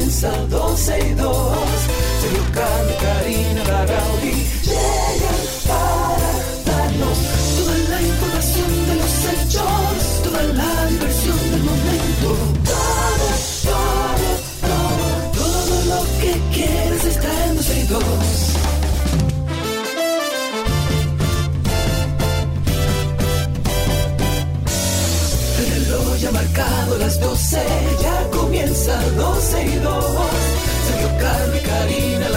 comienza 12 y 2. Sergio Carlos, Karina, Larrauri llegan para darnos toda la información de los hechos, toda la diversión del momento. Todo, todo, todo, todo lo que quieres está en 12 y 2. El reloj ya marcado las 12, comienza 12 y 2. Sergio Carlos y Karina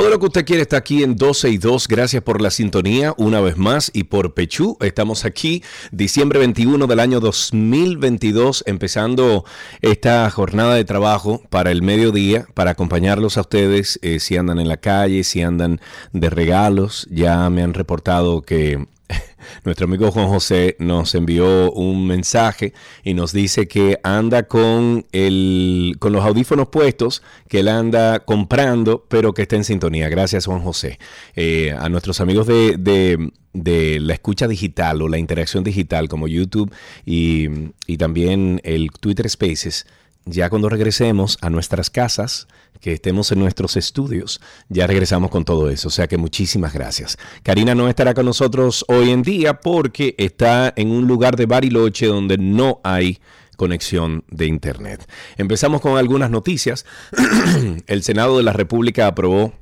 Todo lo que usted quiere está aquí en 12 y 2. Gracias por la sintonía una vez más y por Pechú. Estamos aquí diciembre 21 del año 2022 empezando esta jornada de trabajo para el mediodía para acompañarlos a ustedes eh, si andan en la calle, si andan de regalos. Ya me han reportado que nuestro amigo Juan José nos envió un mensaje y nos dice que anda con, el, con los audífonos puestos, que él anda comprando, pero que está en sintonía. Gracias, Juan José. Eh, a nuestros amigos de, de- de la escucha digital o la interacción digital como YouTube y, y también el Twitter Spaces. Ya cuando regresemos a nuestras casas, que estemos en nuestros estudios, ya regresamos con todo eso. O sea que muchísimas gracias. Karina no estará con nosotros hoy en día porque está en un lugar de Bariloche donde no hay conexión de internet. Empezamos con algunas noticias. El Senado de la República aprobó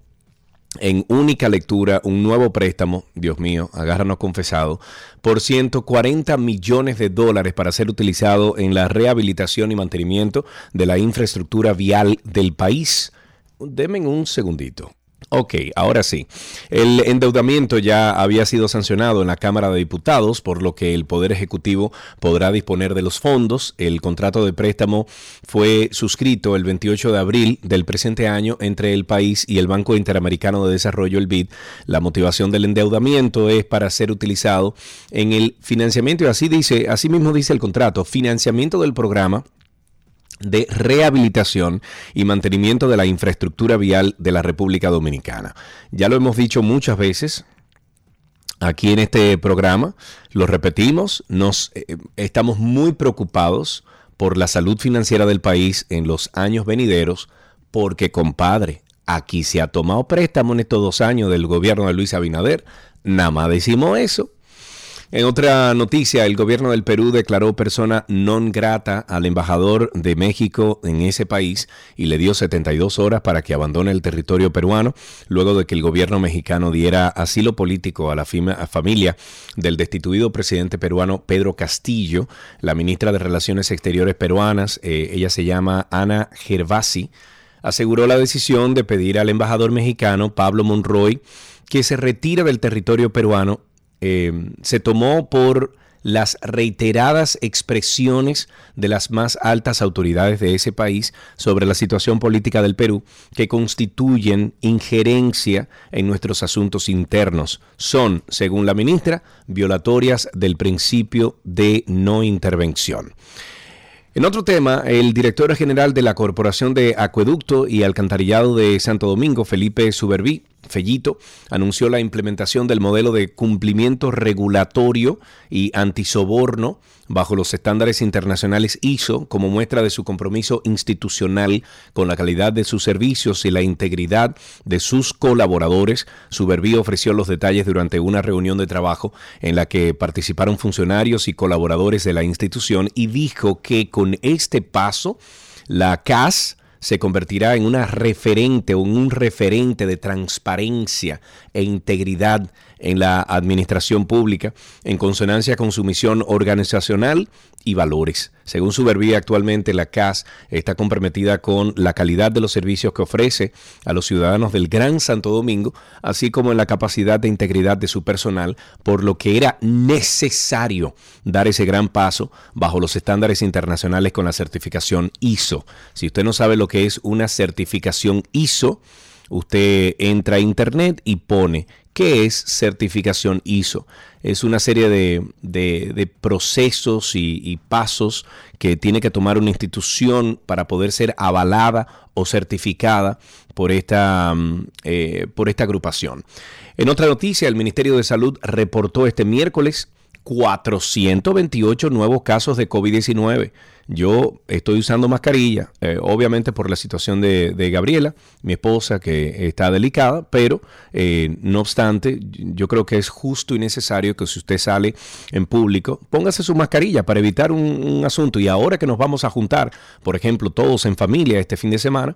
en única lectura un nuevo préstamo, Dios mío, agárranos confesado, por 140 millones de dólares para ser utilizado en la rehabilitación y mantenimiento de la infraestructura vial del país. Deme un segundito. Ok, ahora sí. El endeudamiento ya había sido sancionado en la Cámara de Diputados, por lo que el Poder Ejecutivo podrá disponer de los fondos. El contrato de préstamo fue suscrito el 28 de abril del presente año entre el país y el Banco Interamericano de Desarrollo, el BID. La motivación del endeudamiento es para ser utilizado en el financiamiento, y así dice, así mismo dice el contrato, financiamiento del programa de rehabilitación y mantenimiento de la infraestructura vial de la República Dominicana. Ya lo hemos dicho muchas veces aquí en este programa, lo repetimos, nos eh, estamos muy preocupados por la salud financiera del país en los años venideros, porque compadre, aquí se ha tomado préstamo en estos dos años del gobierno de Luis Abinader, nada más decimos eso. En otra noticia, el gobierno del Perú declaró persona non grata al embajador de México en ese país y le dio 72 horas para que abandone el territorio peruano, luego de que el gobierno mexicano diera asilo político a la familia del destituido presidente peruano Pedro Castillo. La ministra de Relaciones Exteriores peruanas, eh, ella se llama Ana Gervasi, aseguró la decisión de pedir al embajador mexicano Pablo Monroy que se retire del territorio peruano eh, se tomó por las reiteradas expresiones de las más altas autoridades de ese país sobre la situación política del Perú que constituyen injerencia en nuestros asuntos internos. Son, según la ministra, violatorias del principio de no intervención. En otro tema, el director general de la Corporación de Acueducto y Alcantarillado de Santo Domingo, Felipe Suberví, Fellito, anunció la implementación del modelo de cumplimiento regulatorio y antisoborno bajo los estándares internacionales ISO como muestra de su compromiso institucional con la calidad de sus servicios y la integridad de sus colaboradores. Suberví ofreció los detalles durante una reunión de trabajo en la que participaron funcionarios y colaboradores de la institución y dijo que con este paso la CAS se convertirá en una referente o en un referente de transparencia e integridad en la administración pública en consonancia con su misión organizacional y valores. Según su verbía, actualmente la CAS está comprometida con la calidad de los servicios que ofrece a los ciudadanos del Gran Santo Domingo, así como en la capacidad de integridad de su personal, por lo que era necesario dar ese gran paso bajo los estándares internacionales con la certificación ISO. Si usted no sabe lo que es una certificación ISO, usted entra a internet y pone ¿Qué es certificación ISO? Es una serie de, procesos y, pasos que tiene que tomar una institución para poder ser avalada o certificada por esta, mm, eh, por esta agrupación. En otra noticia, el Ministerio de Salud reportó este miércoles 428 nuevos casos de COVID-19. Yo estoy usando mascarilla, eh, obviamente por la situación de, Gabriela, mi esposa, que está delicada, pero eh, no obstante, yo creo que es justo y necesario que si usted sale en público, póngase su mascarilla para evitar un asunto. Y ahora que nos vamos a juntar, por ejemplo, todos en familia este fin de semana,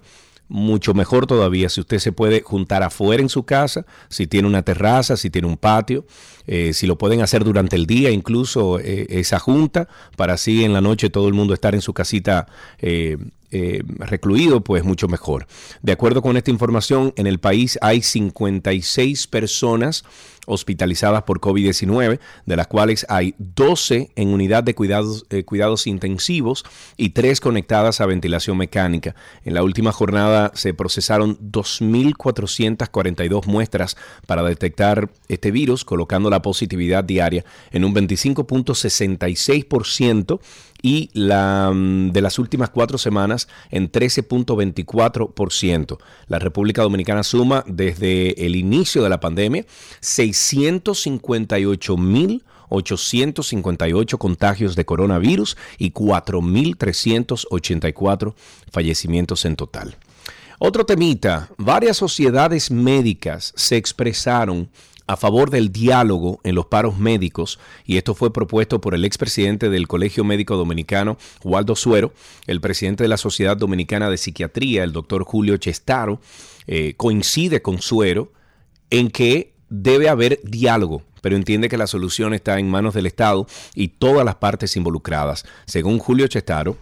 mucho mejor todavía. Si usted se puede juntar afuera en su casa, si tiene una terraza, si tiene un patio, eh, si lo pueden hacer durante el día, incluso eh, esa junta, para así en la noche todo el mundo estar en su casita eh, recluido, pues mucho mejor. De acuerdo con esta información, en el país hay 56 personas hospitalizadas por COVID-19, de las cuales hay 12 en unidad de cuidados, eh, cuidados intensivos y 3 conectadas a ventilación mecánica. En la última jornada se procesaron 2.442 muestras para detectar este virus, colocando la positividad diaria en un 25.66% y la mm, de las últimas cuatro semanas en 13.24%. La República Dominicana suma desde el inicio de la pandemia 658.858 contagios de coronavirus y 4.384 fallecimientos en total. Otro temita, varias sociedades médicas se expresaron a favor del diálogo en los paros médicos, y esto fue propuesto por el expresidente del Colegio Médico Dominicano, Waldo Suero, el presidente de la Sociedad Dominicana de Psiquiatría, el doctor Julio Chestaro, eh, coincide con Suero en que debe haber diálogo, pero entiende que la solución está en manos del Estado y todas las partes involucradas. Según Julio Chestaro,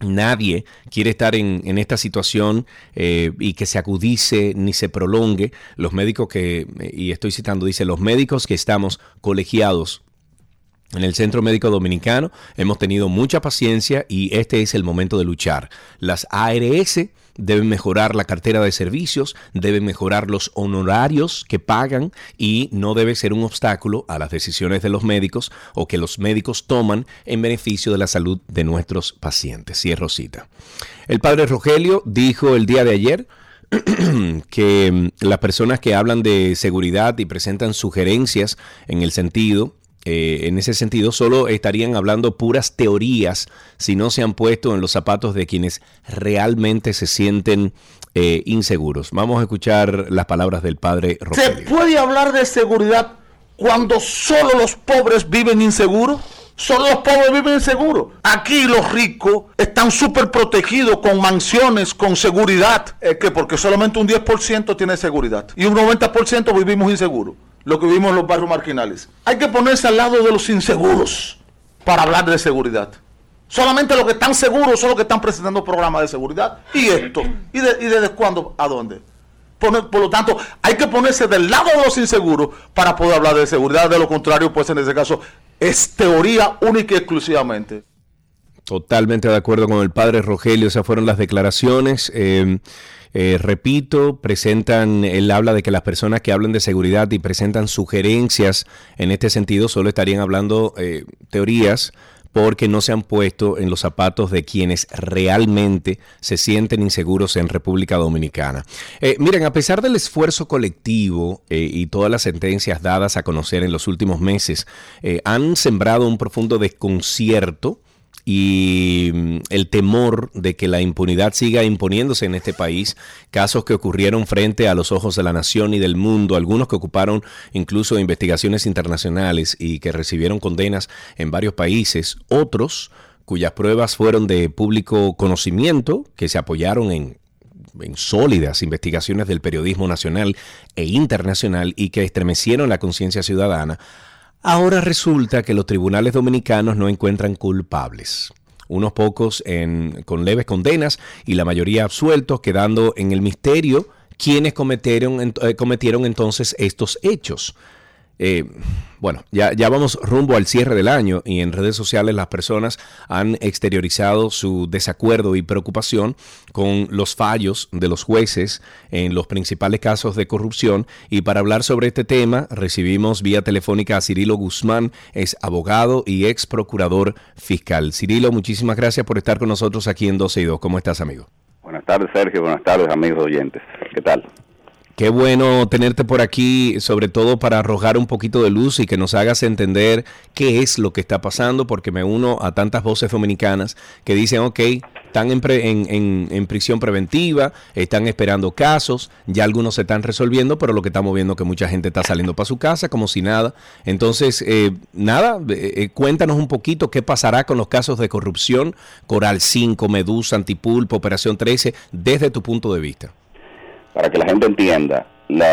Nadie quiere estar en, esta situación eh, y que se acudice ni se prolongue. Los médicos que, y estoy citando, dice, los médicos que estamos colegiados en el Centro Médico Dominicano hemos tenido mucha paciencia y este es el momento de luchar. Las ARS deben mejorar la cartera de servicios, deben mejorar los honorarios que pagan y no debe ser un obstáculo a las decisiones de los médicos o que los médicos toman en beneficio de la salud de nuestros pacientes. Cierro cita. El padre Rogelio dijo el día de ayer que las personas que hablan de seguridad y presentan sugerencias en el sentido eh, en ese sentido, solo estarían hablando puras teorías si no se han puesto en los zapatos de quienes realmente se sienten eh, inseguros. Vamos a escuchar las palabras del padre Rogelio. ¿Se puede hablar de seguridad cuando solo los pobres viven inseguros? Solo los pobres viven inseguros. Aquí los ricos están súper protegidos con mansiones, con seguridad. Es que porque solamente un 10% tiene seguridad y un 90% vivimos inseguros lo que vivimos en los barrios marginales. Hay que ponerse al lado de los inseguros para hablar de seguridad. Solamente los que están seguros son los que están presentando programas de seguridad. Y esto. ¿Y, desde cuándo? ¿A dónde? Por, por, lo tanto, hay que ponerse del lado de los inseguros para poder hablar de seguridad. De lo contrario, pues en ese caso es teoría única y exclusivamente. Totalmente de acuerdo con el padre Rogelio. Esas fueron las declaraciones. Eh, eh, repito, presentan, él habla de que las personas que hablan de seguridad y presentan sugerencias en este sentido solo estarían hablando eh, teorías porque no se han puesto en los zapatos de quienes realmente se sienten inseguros en República Dominicana. Eh, miren, a pesar del esfuerzo colectivo y todas las sentencias dadas a conocer en los últimos meses, han sembrado un profundo desconcierto y mm, el temor de que la impunidad siga imponiéndose en este país, casos que ocurrieron frente a los ojos de la nación y del mundo, algunos que ocuparon incluso investigaciones internacionales y que recibieron condenas en varios países, otros cuyas pruebas fueron de público conocimiento, que se apoyaron en, en sólidas investigaciones del periodismo nacional e internacional y que estremecieron la conciencia ciudadana, Ahora resulta que los tribunales dominicanos no encuentran culpables. Unos pocos con leves condenas y la mayoría absueltos, quedando en el misterio quienes cometieron, eh, cometieron entonces estos hechos. Eh, bueno, ya, ya vamos rumbo al cierre del año y en redes sociales las personas han exteriorizado su desacuerdo y preocupación con los fallos de los jueces en los principales casos de corrupción. Y para hablar sobre este tema, recibimos vía telefónica a Cirilo Guzmán, es abogado y ex procurador fiscal. Cirilo, muchísimas gracias por estar con nosotros aquí en 12 y 2. ¿Cómo estás, amigo? Buenas tardes, Sergio. Buenas tardes, amigos oyentes. ¿Qué tal? Qué bueno tenerte por aquí, sobre todo para arrojar un poquito de luz y que nos hagas entender qué es lo que está pasando, porque me uno a tantas voces dominicanas que dicen, ok, están en, en, prisión preventiva, están esperando casos, ya algunos se están resolviendo, pero lo que estamos viendo es que mucha gente está saliendo para su casa como si nada. Entonces, eh, nada, eh, eh, cuéntanos un poquito qué pasará con los casos de corrupción, Coral 5, Medusa, Antipulpo, Operación 13, desde tu punto de vista para que la gente entienda,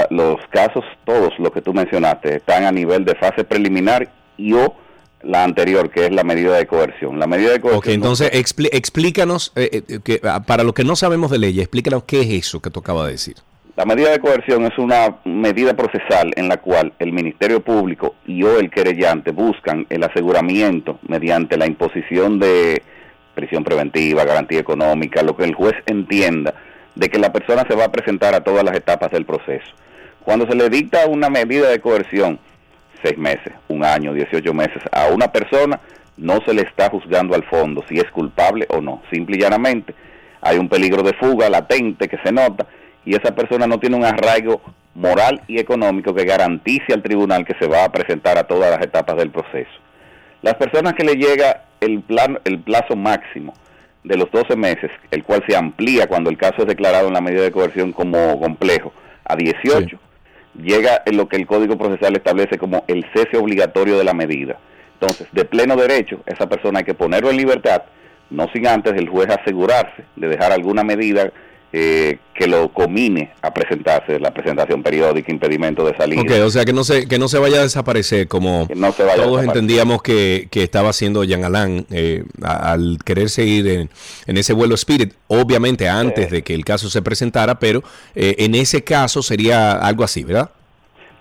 los casos, todos los que tú mencionaste, están a nivel de fase preliminar y o la anterior, que es la medida de coerción. La medida de coerción. Ok, entonces explícanos, eh, eh, que, ah, para los que no sabemos de ley, explícanos qué es eso que tú acabas de decir. La medida de coerción es una medida procesal en la cual el Ministerio Público y o el querellante buscan el aseguramiento mediante la imposición de prisión preventiva, garantía económica, lo que el juez entienda de que la persona se va a presentar a todas las etapas del proceso. Cuando se le dicta una medida de coerción, seis meses, un año, 18 meses, a una persona, no se le está juzgando al fondo si es culpable o no. Simple y llanamente hay un peligro de fuga latente que se nota y esa persona no tiene un arraigo moral y económico que garantice al tribunal que se va a presentar a todas las etapas del proceso. Las personas que le llega el, plan, el plazo máximo de los 12 meses, el cual se amplía cuando el caso es declarado en la medida de coerción como complejo, a 18, llega en lo que el Código Procesal establece como el cese obligatorio de la medida. Entonces, de pleno derecho, esa persona hay que ponerlo en libertad, no sin antes el juez asegurarse de dejar alguna medida eh, que lo comine a presentarse, la presentación periódica, impedimento de salida. Ok, o sea que no se, que no se vaya a desaparecer como todos entendíamos que, estaba haciendo Jean Alain eh, al querer seguir en, ese vuelo Spirit, obviamente antes de que el caso se presentara, pero eh, en ese caso sería algo así, ¿verdad?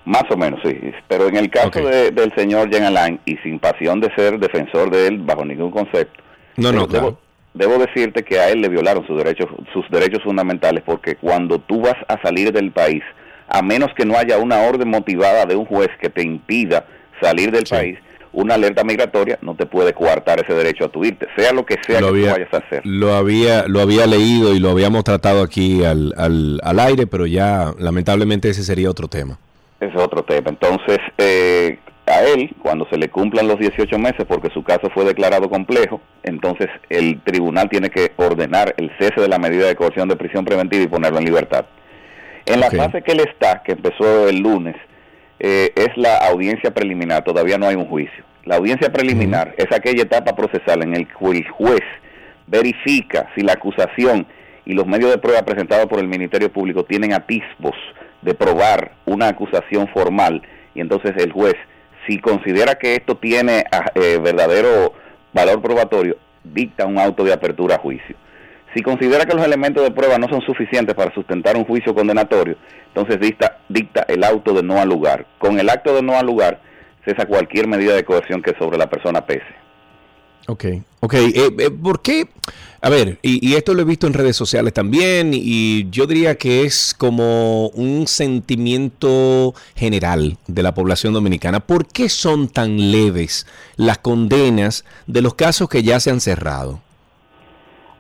Más o menos, sí. Pero en el caso del señor Jean Alain, y sin pasión de ser defensor de él bajo ningún concepto, no, no, claro debo decirte que a él le violaron sus derechos, sus derechos fundamentales porque cuando tú vas a salir del país, a menos que no haya una orden motivada de un juez que te impida salir del país, una alerta migratoria no te puede coartar ese derecho a tu irte, sea lo que sea que tú vayas a hacer. Lo había, lo había leído y lo habíamos tratado aquí al, al, al aire, pero ya lamentablemente ese sería otro tema. Es otro tema. Entonces, eh, a él, cuando se le cumplan los 18 meses, porque su caso fue declarado complejo, entonces el tribunal tiene que ordenar el cese de la medida de coerción de prisión preventiva y ponerlo en libertad. En la fase que él está, que empezó el lunes, eh, es la audiencia preliminar, todavía no hay un juicio. La audiencia preliminar es aquella etapa procesal en la que el juez verifica si la acusación y los medios de prueba presentados por el Ministerio Público tienen atisbos de probar una acusación formal y entonces el juez si considera que esto tiene ah, eh, verdadero valor probatorio, dicta un auto de apertura a juicio. Si considera que los elementos de prueba no son suficientes para sustentar un juicio condenatorio, entonces dicta, dicta el auto de no al lugar. Con el acto de no al lugar cesa cualquier medida de coerción que sobre la persona pese. Ok, ok. Eh, eh, ¿Por qué? A ver, y, esto lo he visto en redes sociales también, y yo diría que es como un sentimiento general de la población dominicana. ¿Por qué son tan leves las condenas de los casos que ya se han cerrado?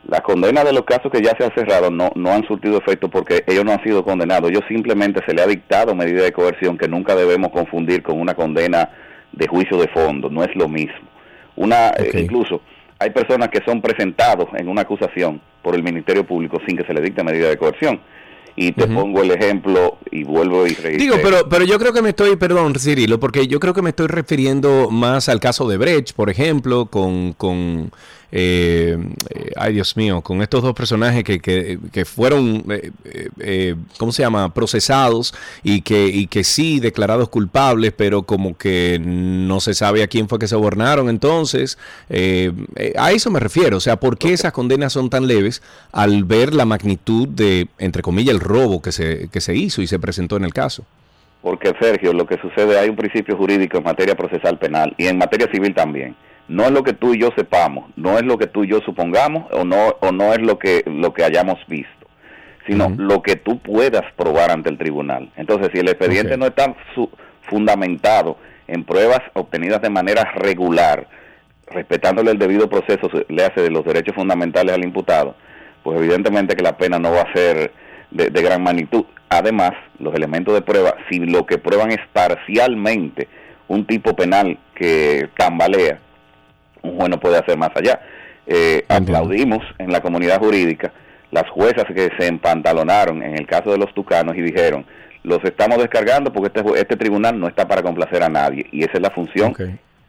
Las condenas de los casos que ya se han cerrado no, no han surtido efecto porque ellos no han sido condenados. Ellos simplemente se le ha dictado medida de coerción que nunca debemos confundir con una condena de juicio de fondo. No es lo mismo. Una, eh, incluso hay personas que son presentados en una acusación por el Ministerio Público sin que se le dicte medida de coerción. Y te pongo el ejemplo y vuelvo y Digo, pero, pero yo creo que me estoy, perdón, Cirilo, porque yo creo que me estoy refiriendo más al caso de Brecht, por ejemplo, con, con eh, eh, ay Dios mío, con estos dos personajes que, que, fueron, eh, eh, ¿cómo se llama?, procesados y que, y que sí declarados culpables, pero como que no se sabe a quién fue que sobornaron. Entonces, a eso me refiero. O sea, ¿por qué esas condenas son tan leves al ver la magnitud de, entre comillas, el robo que se, que se hizo y se presentó en el caso? porque Sergio, lo que sucede, hay un principio jurídico en materia procesal penal y en materia civil también. No es lo que tú y yo sepamos, no es lo que tú y yo supongamos o no o no es lo que lo que hayamos visto, sino lo que tú puedas probar ante el tribunal. Entonces, si el expediente no está fundamentado en pruebas obtenidas de manera regular, respetándole el debido proceso, le hace de los derechos fundamentales al imputado, pues evidentemente que la pena no va a ser de, gran magnitud. Además, los elementos de prueba, si lo que prueban es parcialmente un tipo penal que tambalea, un juez no puede hacer más allá. Eh, aplaudimos en la comunidad jurídica las juezas que se empantalonaron en el caso de los tucanos y dijeron, los estamos descargando porque este, este tribunal no está para complacer a nadie y esa es la función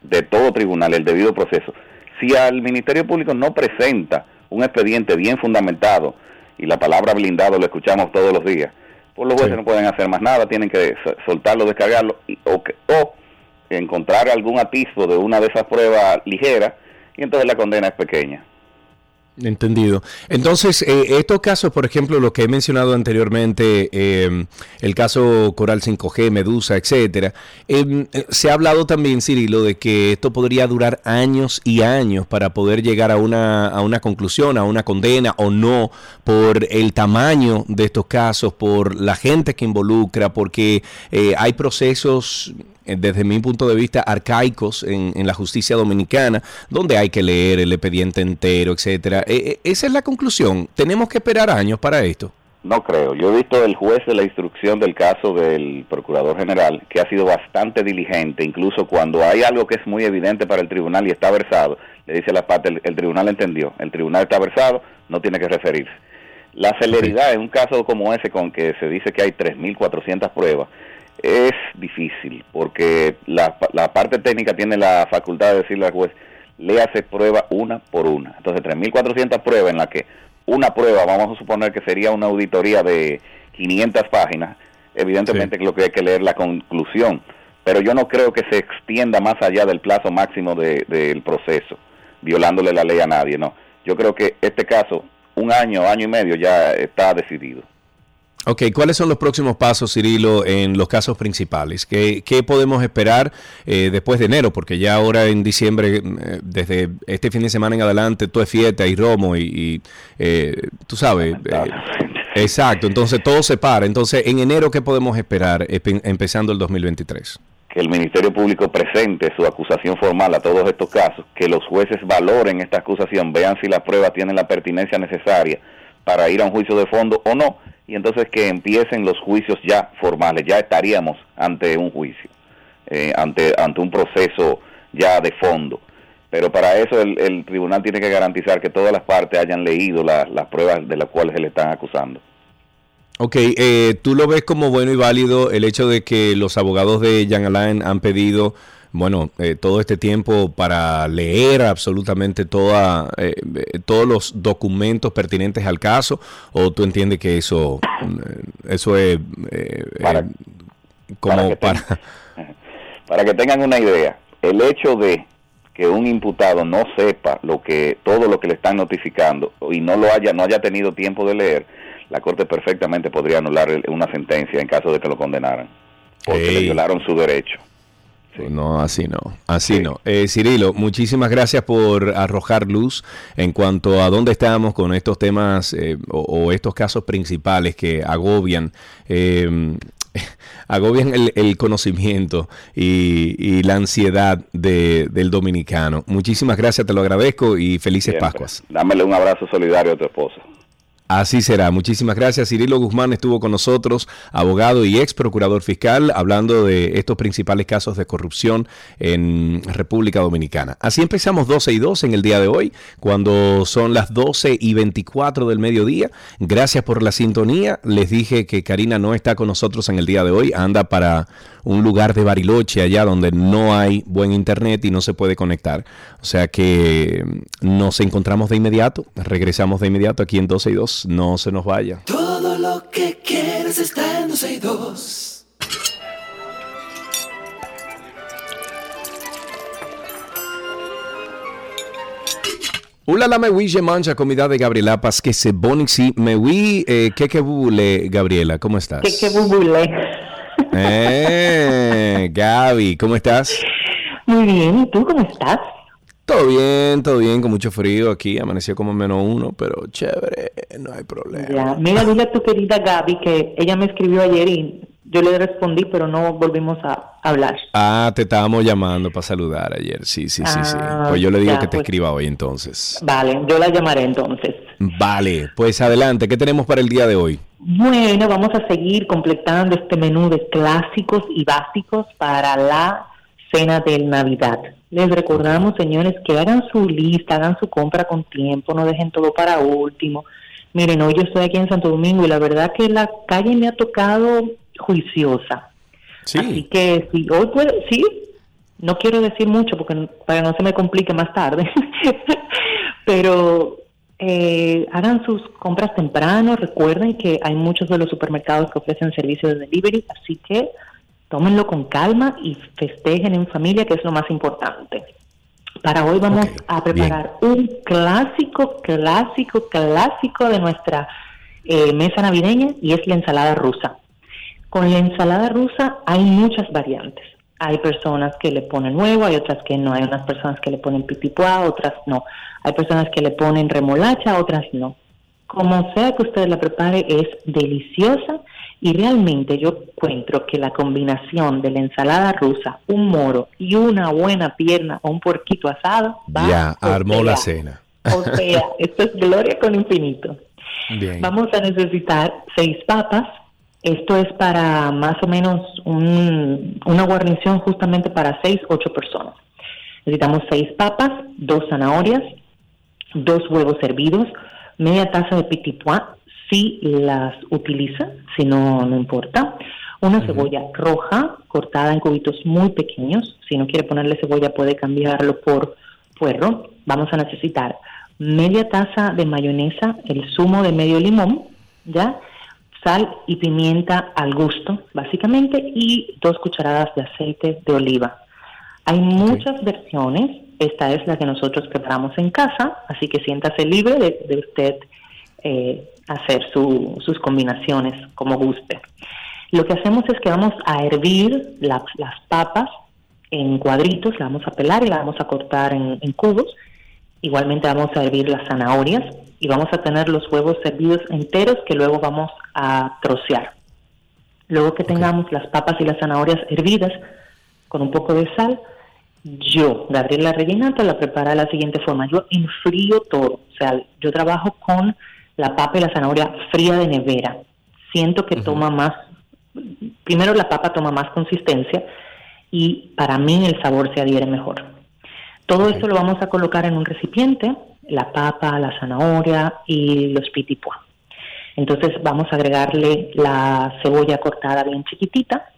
de todo tribunal, el debido proceso. Si al Ministerio Público no presenta un expediente bien fundamentado, y la palabra blindado lo escuchamos todos los días, pues los jueces no pueden hacer más nada, tienen que soltarlo, descargarlo, o, o encontrar algún atisbo de una de esas pruebas ligeras, y entonces la condena es pequeña. Entendido. Entonces, eh, estos casos, por ejemplo, los que he mencionado anteriormente, em, el caso Coral 5G, Medusa, etcétera, em, se ha hablado también, Cirilo, de que esto podría durar años y años para poder llegar a una, a una conclusión, a una condena o no, por el tamaño de estos casos, por la gente que involucra, porque eh, hay procesos desde mi punto de vista, arcaicos en, la justicia dominicana, donde hay que leer el expediente entero, etcétera. Eh, eh, esa es la conclusión. ¿Tenemos que esperar años para esto? No creo. Yo he visto el juez de la instrucción del caso del procurador general, que ha sido bastante diligente, incluso cuando hay algo que es muy evidente para el tribunal y está versado, le dice a la parte, el, tribunal entendió, el tribunal está versado, no tiene que referirse. La celeridad en un caso como ese, con que se dice que hay 3.400 pruebas, es difícil porque la, la parte técnica tiene la facultad de decirle al juez, le hace prueba una por una. Entonces, 3.400 pruebas en la que una prueba, vamos a suponer que sería una auditoría de 500 páginas, evidentemente que lo que hay que leer la conclusión, pero yo no creo que se extienda más allá del plazo máximo del de, proceso, violándole la ley a nadie, no. Yo creo que este caso, un año, año y medio ya está decidido. Ok, ¿cuáles son los próximos pasos, Cirilo, en los casos principales? ¿Qué, podemos esperar eh, después de enero? Porque ya ahora en diciembre, eh, desde este fin de semana en adelante, todo es fiesta y romo y, eh, tú sabes. exacto, entonces todo se para. Entonces, en enero, ¿qué podemos esperar empezando el 2023? Que el Ministerio Público presente su acusación formal a todos estos casos, que los jueces valoren esta acusación, vean si las pruebas tienen la pertinencia necesaria para ir a un juicio de fondo o no y entonces que empiecen los juicios ya formales, ya estaríamos ante un juicio, eh, ante, ante un proceso ya de fondo. Pero para eso el, tribunal tiene que garantizar que todas las partes hayan leído las pruebas de las cuales se le están acusando. Ok, eh, ¿tú lo ves como bueno y válido el hecho de que los abogados de Jan Alain han pedido bueno, eh, todo este tiempo para leer absolutamente toda, eh, eh, todos los documentos pertinentes al caso? ¿O tú entiendes que eso, eso es para, como para que, para... que tengan una idea, el hecho de que un imputado no sepa lo que todo lo que le están notificando y no lo haya no haya tenido tiempo de leer, la corte perfectamente podría anular una sentencia en caso de que lo condenaran, porque le violaron su derecho. No, así no, así no. Eh, Cirilo, muchísimas gracias por arrojar luz en cuanto a dónde estamos con estos temas eh, o, estos casos principales que agobian. Eh, agobian el, conocimiento y, la ansiedad del dominicano. Muchísimas gracias, te lo agradezco y felices Pascuas. Dámele un abrazo solidario a tu esposa. Así será. Muchísimas gracias. Cirilo Guzmán estuvo con nosotros, abogado y ex procurador fiscal, hablando de estos principales casos de corrupción en República Dominicana. Así empezamos 12 y 2 en el día de hoy, cuando son las 12 y 24 del mediodía. Gracias por la sintonía. Les dije que Karina no está con nosotros en el día de hoy, anda para un lugar de Bariloche, allá donde no hay buen internet y no se puede conectar. O sea que nos encontramos de inmediato, regresamos de inmediato aquí en 12 y 2. No se nos vaya. Todo lo que quieres está en 12 y 2. Hola la me oui, je mange comida de Gabriela parce que bon ici. Me oui, eh, que que vous Gabriela, ¿cómo estás? Que que vous Eh, Gaby, ¿cómo estás? Muy bien, ¿y tú cómo estás? Todo bien, todo bien, con mucho frío aquí. Amaneció como menos uno, pero chévere, no hay problema. Ya. Mira, dile a tu querida Gaby que ella me escribió ayer y yo le respondí, pero no volvimos a hablar. Ah, te estábamos llamando para saludar ayer. Sí, sí, sí, sí. Ah, Pues yo le digo ya, que te pues. escriba hoy entonces. Vale, yo la llamaré entonces. Vale, pues adelante. ¿Qué tenemos para el día de hoy? Bueno, vamos a seguir completando este menú de clásicos y básicos para la cena de Navidad. Les recordamos, señores, que hagan su lista, hagan su compra con tiempo, no dejen todo para último. Miren, hoy yo estoy aquí en Santo Domingo y la verdad que la calle me ha tocado juiciosa. Así Sí. que si hoy puede, sí, no quiero decir mucho porque no- para no se me complique más tarde, pero eh, hagan sus compras temprano, recuerden que hay muchos de los supermercados que ofrecen servicios de delivery, así que tómenlo con calma y festejen en familia, que es lo más importante. Para hoy vamos a preparar un clásico, clásico, clásico de nuestra eh, mesa navideña y es la ensalada rusa. Con la ensalada rusa hay muchas variantes. Hay personas que le ponen huevo, hay otras que no. Hay unas personas que le ponen pipipuá, otras no. Hay personas que le ponen remolacha, otras no. Como sea que usted la prepare, es deliciosa y realmente yo encuentro que la combinación de la ensalada rusa, un moro y una buena pierna o un puerquito asado, va Ya, armó la cena. O sea, esto es gloria con infinito. Bien. Vamos a necesitar seis papas. Esto es para más o menos un- una guarnición justamente para seis, ocho personas. Necesitamos seis papas, dos zanahorias, dos huevos hervidos, media taza de petit pois, si las utiliza, si no, no importa. Una cebolla roja cortada en cubitos muy pequeños. Si no quiere ponerle cebolla, puede cambiarlo por puerro. Vamos a necesitar media taza de mayonesa, el zumo de medio limón, ¿ya? Sal y pimienta al gusto, básicamente, y dos cucharadas de aceite de oliva. Hay muchas versiones, esta es la que nosotros preparamos en casa, así que siéntase libre de, de usted eh, hacer su- sus combinaciones como guste. Lo que hacemos es que vamos a hervir las, las papas en cuadritos, la vamos a pelar y la vamos a cortar en, en cubos. Igualmente vamos a hervir las zanahorias y vamos a tener los huevos hervidos enteros que luego vamos a trocear. Luego que tengamos las papas y las zanahorias hervidas con un poco de sal, yo, Gabriela Reginato, la prepara de la siguiente forma. Yo enfrío todo. O sea, yo trabajo con la papa y la zanahoria fría de nevera. Siento que toma más, primero la papa toma más consistencia y para mí el sabor se adhiere mejor. Todo esto lo vamos a colocar en un recipiente, la papa, la zanahoria y los pitipua. Entonces vamos a agregarle la cebolla cortada bien chiquitita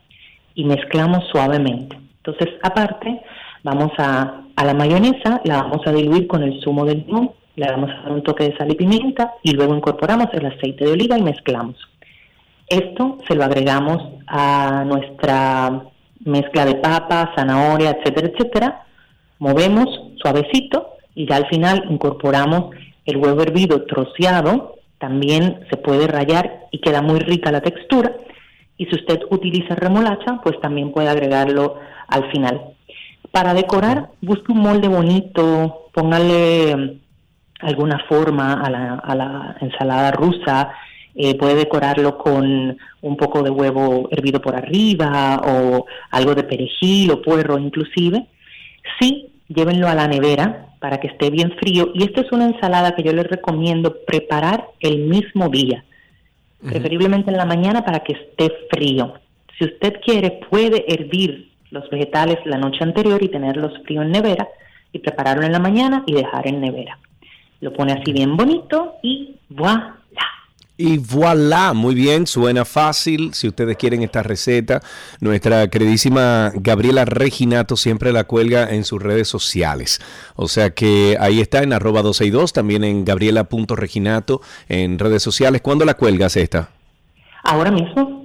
y mezclamos suavemente. Entonces, aparte, vamos a, a la mayonesa, la vamos a diluir con el zumo del limón, le vamos a dar un toque de sal y pimienta y luego incorporamos el aceite de oliva y mezclamos. Esto se lo agregamos a nuestra mezcla de papa, zanahoria, etcétera, etcétera. Movemos suavecito y ya al final incorporamos el huevo hervido troceado. También se puede rayar y queda muy rica la textura. Y si usted utiliza remolacha, pues también puede agregarlo al final. Para decorar, busque un molde bonito, póngale mm, alguna forma a la, a la ensalada rusa, eh, puede decorarlo con un poco de huevo hervido por arriba o algo de perejil o puerro inclusive. Sí, llévenlo a la nevera para que esté bien frío y esta es una ensalada que yo les recomiendo preparar el mismo día, preferiblemente en la mañana para que esté frío. Si usted quiere, puede hervir los vegetales la noche anterior y tenerlos frío en nevera y prepararlo en la mañana y dejar en nevera. Lo pone así bien bonito y voilà. Y voilà, muy bien, suena fácil. Si ustedes quieren esta receta, nuestra queridísima Gabriela Reginato siempre la cuelga en sus redes sociales. O sea que ahí está en arroba 262, también en gabriela.reginato en redes sociales. ¿Cuándo la cuelgas esta? Ahora mismo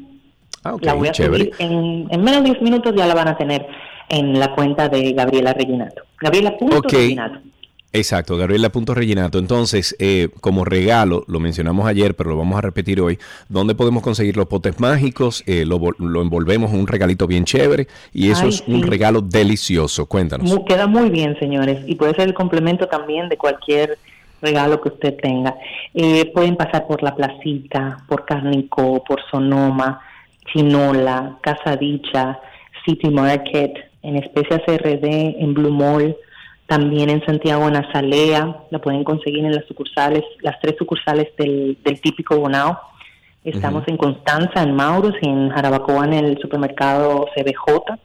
Ah, ok, la voy a chévere. subir en, en menos de 10 minutos ya la van a tener en la cuenta de Gabriela Reginato. Gabriela.reginato. Ok. Exacto, Gabriela Punto Reginato. Entonces, eh, como regalo, lo mencionamos ayer, pero lo vamos a repetir hoy, ¿dónde podemos conseguir los potes mágicos? Eh, lo, lo, envolvemos en un regalito bien chévere y eso es un regalo delicioso. Cuéntanos. queda muy bien, señores, y puede ser el complemento también de cualquier regalo que usted tenga. Eh, pueden pasar por La Placita, por Carnico, por Sonoma, Chinola, Casadicha, City Market, en Especias RD, en Blue Mall, también en Santiago, en Azalea, la pueden conseguir en las sucursales, las tres sucursales del, típico Bonao. Estamos en Constanza, en Mauros y en Jarabacoa, en el supermercado CBJ.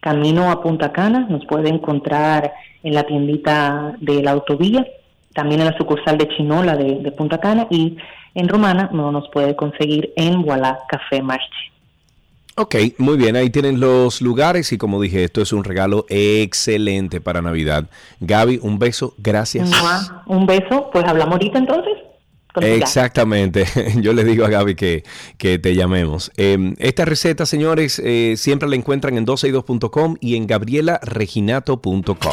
Camino a Punta Cana, nos puede encontrar en la tiendita de la autovía, también en la sucursal de Chinola de, Punta Cana y en Romana no nos puede conseguir en Voilà Café Marche. Ok, muy bien, ahí tienen los lugares y como dije, esto es un regalo excelente para Navidad. Gaby, un beso, gracias. Un beso, pues hablamos ahorita entonces. Exactamente, yo le digo a Gaby que, que te llamemos. Em, esta receta, señores, eh, siempre la encuentran en 12y2.com y en gabrielareginato.com.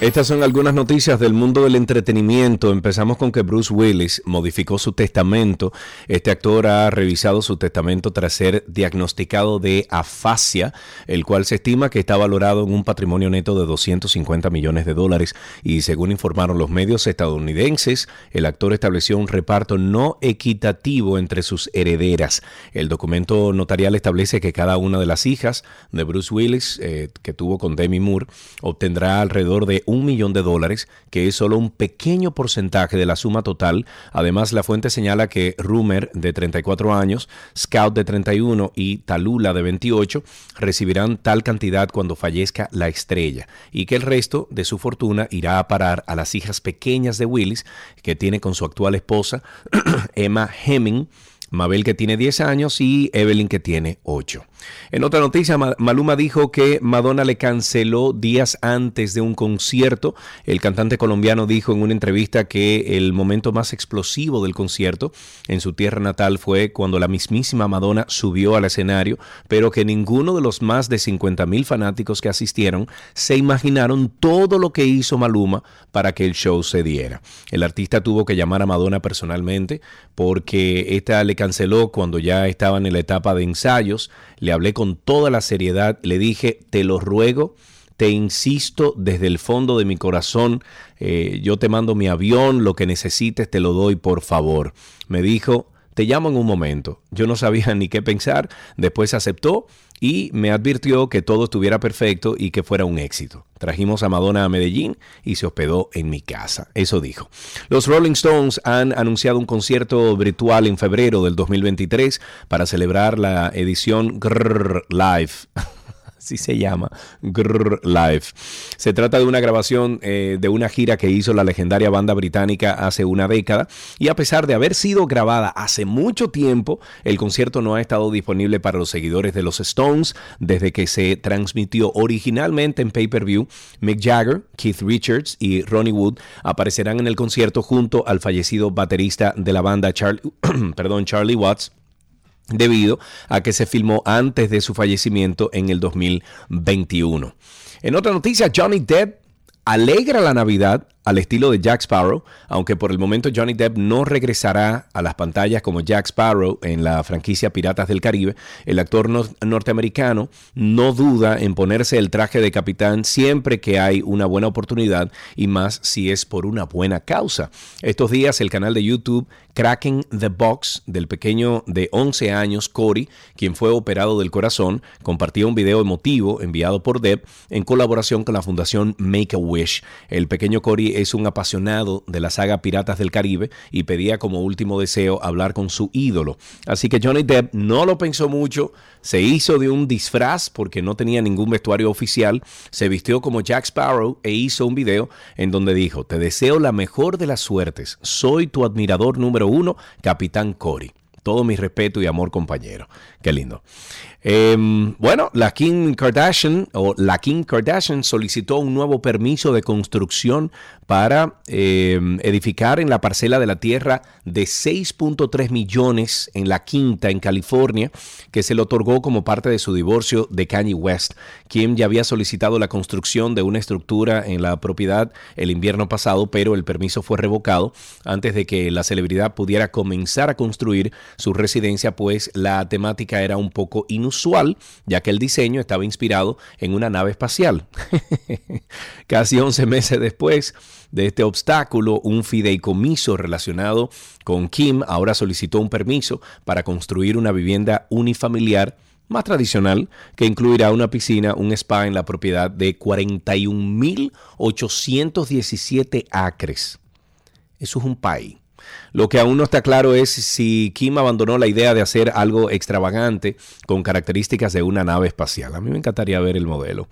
Estas son algunas noticias del mundo del entretenimiento. Empezamos con que Bruce Willis modificó su testamento. Este actor ha revisado su testamento tras ser diagnosticado de afasia, el cual se estima que está valorado en un patrimonio neto de 250 millones de dólares. Y según informaron los medios estadounidenses, el actor estableció un reparto no equitativo entre sus herederas. El documento notarial establece que cada una de las hijas de Bruce Willis, eh, que tuvo con Demi Moore, obtendrá alrededor de un millón de dólares, que es solo un pequeño porcentaje de la suma total. Además, la fuente señala que Rumer, de 34 años, Scout, de 31 y Talula, de 28, recibirán tal cantidad cuando fallezca la estrella y que el resto de su fortuna irá a parar a las hijas pequeñas de Willis, que tiene con su actual esposa, Emma Hemming, Mabel que tiene 10 años y Evelyn que tiene 8. En otra noticia, Maluma dijo que Madonna le canceló días antes de un concierto. El cantante colombiano dijo en una entrevista que el momento más explosivo del concierto en su tierra natal fue cuando la mismísima Madonna subió al escenario, pero que ninguno de los más de 50 mil fanáticos que asistieron se imaginaron todo lo que hizo Maluma para que el show se diera. El artista tuvo que llamar a Madonna personalmente porque esta le canceló cuando ya estaban en la etapa de ensayos le hablé con toda la seriedad, le dije, te lo ruego, te insisto desde el fondo de mi corazón, eh, yo te mando mi avión, lo que necesites te lo doy, por favor. Me dijo, te llamo en un momento. Yo no sabía ni qué pensar, después aceptó y me advirtió que todo estuviera perfecto y que fuera un éxito. Trajimos a Madonna a Medellín y se hospedó en mi casa. Eso dijo. Los Rolling Stones han anunciado un concierto virtual en febrero del 2023 para celebrar la edición Grrr Live. así se llama, Grrr Live. Se trata de una grabación eh, de una gira que hizo la legendaria banda británica hace una década y a pesar de haber sido grabada hace mucho tiempo, el concierto no ha estado disponible para los seguidores de los Stones desde que se transmitió originalmente en pay-per-view. Mick Jagger, Keith Richards y Ronnie Wood aparecerán en el concierto junto al fallecido baterista de la banda perdón, Charlie Watts debido a que se filmó antes de su fallecimiento en el 2021. En otra noticia, Johnny Depp alegra la Navidad al estilo de Jack Sparrow, aunque por el momento Johnny Depp no regresará a las pantallas como Jack Sparrow en la franquicia Piratas del Caribe, el actor norteamericano no duda en ponerse el traje de capitán siempre que hay una buena oportunidad y más si es por una buena causa. Estos días el canal de YouTube Cracking the Box del pequeño de 11 años Cory, quien fue operado del corazón, compartió un video emotivo enviado por Depp en colaboración con la fundación Make a Wish. El pequeño Cory es un apasionado de la saga Piratas del Caribe y pedía como último deseo hablar con su ídolo. Así que Johnny Depp no lo pensó mucho, se hizo de un disfraz porque no tenía ningún vestuario oficial, se vistió como Jack Sparrow e hizo un video en donde dijo, te deseo la mejor de las suertes, soy tu admirador número uno, Capitán Cory. Todo mi respeto y amor, compañero. Qué lindo. Em, bueno, la Kim Kardashian o la Kim Kardashian solicitó un nuevo permiso de construcción para em, edificar en la parcela de la tierra de 6.3 millones en la Quinta, en California, que se le otorgó como parte de su divorcio de Kanye West. Kim ya había solicitado la construcción de una estructura en la propiedad el invierno pasado, pero el permiso fue revocado antes de que la celebridad pudiera comenzar a construir su residencia, pues la temática era un poco inusual, ya que el diseño estaba inspirado en una nave espacial. Casi 11 meses después, de este obstáculo, un fideicomiso relacionado con Kim ahora solicitó un permiso para construir una vivienda unifamiliar más tradicional que incluirá una piscina, un spa en la propiedad de 41.817 acres. Eso es un país. Lo que aún no está claro es si Kim abandonó la idea de hacer algo extravagante con características de una nave espacial. A mí me encantaría ver el modelo.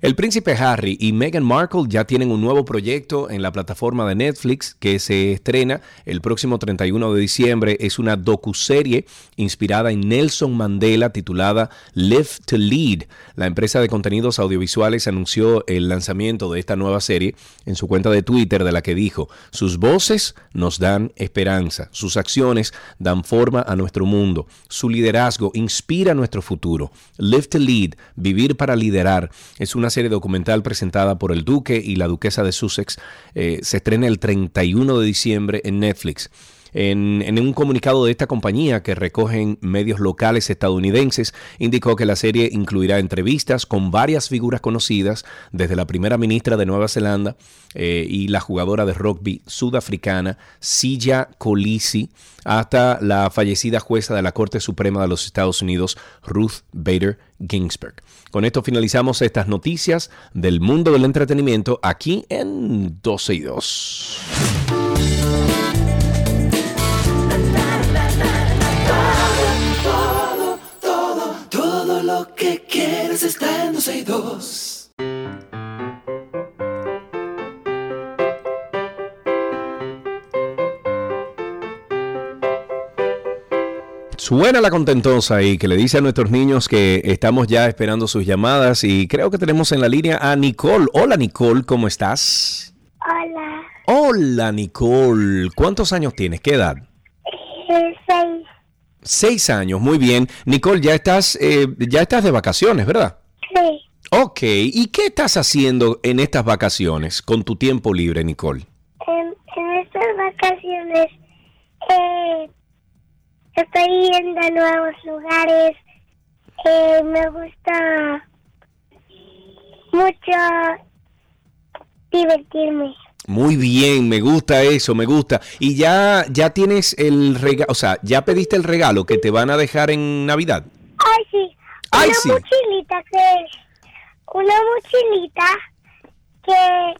El príncipe Harry y Meghan Markle ya tienen un nuevo proyecto en la plataforma de Netflix que se estrena el próximo 31 de diciembre. Es una docuserie inspirada en Nelson Mandela titulada Live to Lead. La empresa de contenidos audiovisuales anunció el lanzamiento de esta nueva serie en su cuenta de Twitter de la que dijo, sus voces nos dan esperanza, sus acciones dan forma a nuestro mundo, su liderazgo inspira nuestro futuro. Live to Lead, Vivir para Liderar, es una serie documental presentada por el Duque y la Duquesa de Sussex. Eh, se estrena el 31 de diciembre en Netflix. En, un comunicado de esta compañía que recogen medios locales estadounidenses, indicó que la serie incluirá entrevistas con varias figuras conocidas, desde la primera ministra de Nueva Zelanda eh, y la jugadora de rugby sudafricana Silla Colisi, hasta la fallecida jueza de la Corte Suprema de los Estados Unidos, Ruth Bader Ginsburg. Con esto finalizamos estas noticias del mundo del entretenimiento aquí en 12 y 2. Que quieres está en 12 y 2. Suena la contentosa y que le dice a nuestros niños que estamos ya esperando sus llamadas y creo que tenemos en la línea a Nicole. Hola Nicole, ¿cómo estás? Hola. Hola Nicole, ¿cuántos años tienes? ¿Qué edad? Eh, seis. Seis años, muy bien. Nicole, ya estás, eh, ya estás de vacaciones, ¿verdad? Sí. Ok, ¿y qué estás haciendo en estas vacaciones con tu tiempo libre, Nicole? En, estas vacaciones eh, estoy yendo a nuevos lugares. Eh, me gusta mucho divertirme. Muy bien, me gusta eso, me gusta. Y ya, ya tienes el regalo, o sea, ya pediste el regalo que te van a dejar en Navidad. Ay, sí. Ay, una sí. mochilita que, una mochilita que,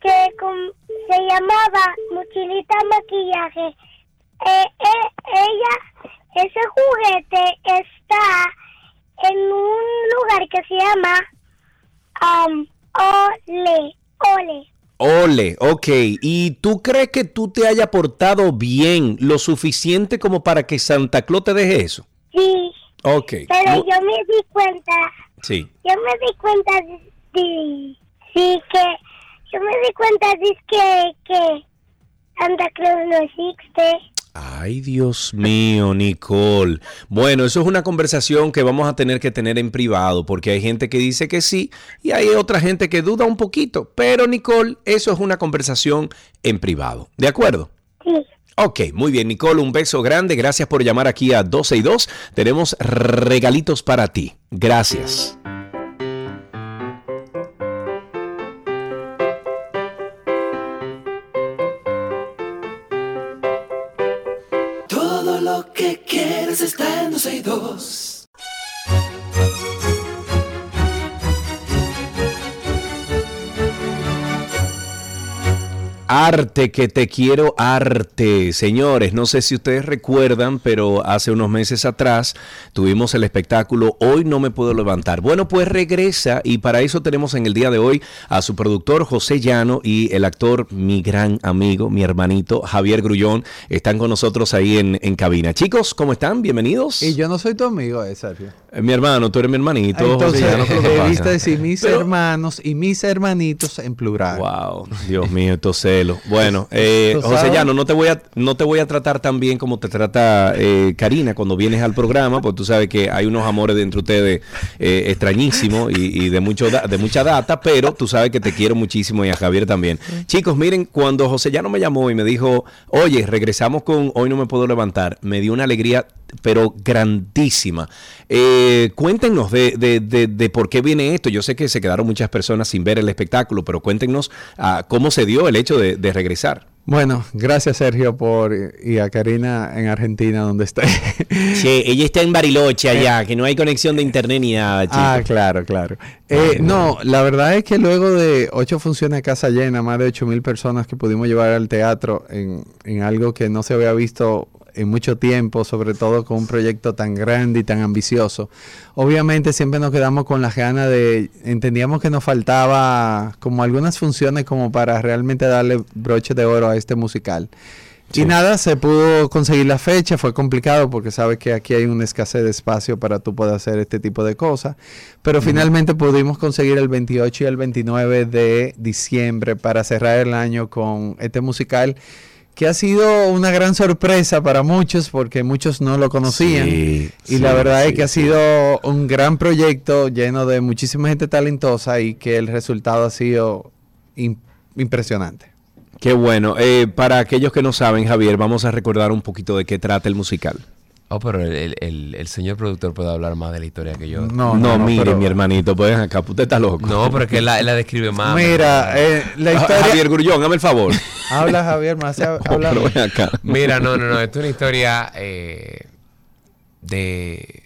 que con- se llamaba mochilita maquillaje. Eh, eh, ella, ese juguete está en un lugar que se llama um, Ole, Ole. Ole, ok. ¿Y tú crees que tú te haya portado bien, lo suficiente como para que Santa Claus te deje eso? Sí, Ok. pero Mu- yo me di cuenta, Sí. yo me di cuenta de, de- sí que, yo me di cuenta de que, que Santa Claus no existe. Ay, Dios mío, Nicole. Bueno, eso es una conversación que vamos a tener que tener en privado, porque hay gente que dice que sí y hay otra gente que duda un poquito. Pero, Nicole, eso es una conversación en privado. ¿De acuerdo? Sí, Ok, muy bien, Nicole, un beso grande. Gracias por llamar aquí a 12 y 2. Tenemos regalitos para ti. Gracias. Arte, que te quiero arte. Señores, no sé si ustedes recuerdan, pero hace unos meses atrás tuvimos el espectáculo Hoy no me puedo levantar. Bueno, pues regresa y para eso tenemos en el día de hoy a su productor José Llano y el actor, mi gran amigo, mi hermanito Javier Grullón. Están con nosotros ahí en, en cabina. Chicos, ¿cómo están? Bienvenidos. Y yo no soy tu amigo, eh, Sergio. Eh, mi hermano, tú eres mi hermanito. Entonces, José Llano, ¿qué pasa? decir mis Pero- hermanos y mis hermanitos en plural. Wow, Dios mío, estos Bueno, eh, ¿Tú José? Llano, no te voy a, no te voy a tratar tan bien como te trata eh, Karina cuando vienes al programa, porque tú sabes que hay unos amores de entre ustedes eh, extrañísimos y, y de mucho de mucha data, pero tú sabes que te quiero muchísimo y a Javier también. Chicos, miren, cuando José Llano me llamó y me dijo, oye, regresamos con Hoy no me puedo levantar, me dio una alegría pero grandísima. Eh, cuéntenos de, de- de- de por qué viene esto. Yo sé que se quedaron muchas personas sin ver el espectáculo, pero cuéntenos ah, cómo se dio el hecho de, regresar. Bueno, gracias Sergio por y a Karina en Argentina donde está. Sí, ella está en Bariloche allá, que no hay conexión de internet ni nada, ah, claro, claro. Eh, no, la verdad es que luego de ocho funciones a casa llena, más de ocho mil personas que pudimos llevar al teatro en, en algo que no se había visto en mucho tiempo, sobre todo con un proyecto tan grande y tan ambicioso. Obviamente siempre nos quedamos con las ganas de, entendíamos que nos faltaba como algunas funciones como para realmente darle broche de oro a este musical. Y nada, se pudo conseguir la fecha, fue complicado porque sabes que aquí hay una escasez de espacio para tú poder hacer este tipo de cosas, pero finalmente pudimos conseguir el 28 y el 29 de diciembre para cerrar el año con este musical que ha sido una gran sorpresa para muchos porque muchos no lo conocían Sí, y sí, la verdad sí, es que ha sido un gran proyecto lleno de muchísima gente talentosa y que el resultado ha sido im- impresionante. Qué bueno. Eh, para aquellos que no saben, Javier, vamos a recordar un poquito de qué trata el musical. Oh, pero el, el- el- el señor productor puede hablar más de la historia que yo. No, No, no, no, mire, pero- mi hermanito, pues acá, usted está loco. No, pero es que él la, él la describe más. Mira, eh, la Ah, historia... Javier Grullón, hazme el favor. Habla Javier, más No, habla. pero ven acá. Mira, no, no, no. Esto es una historia eh, de.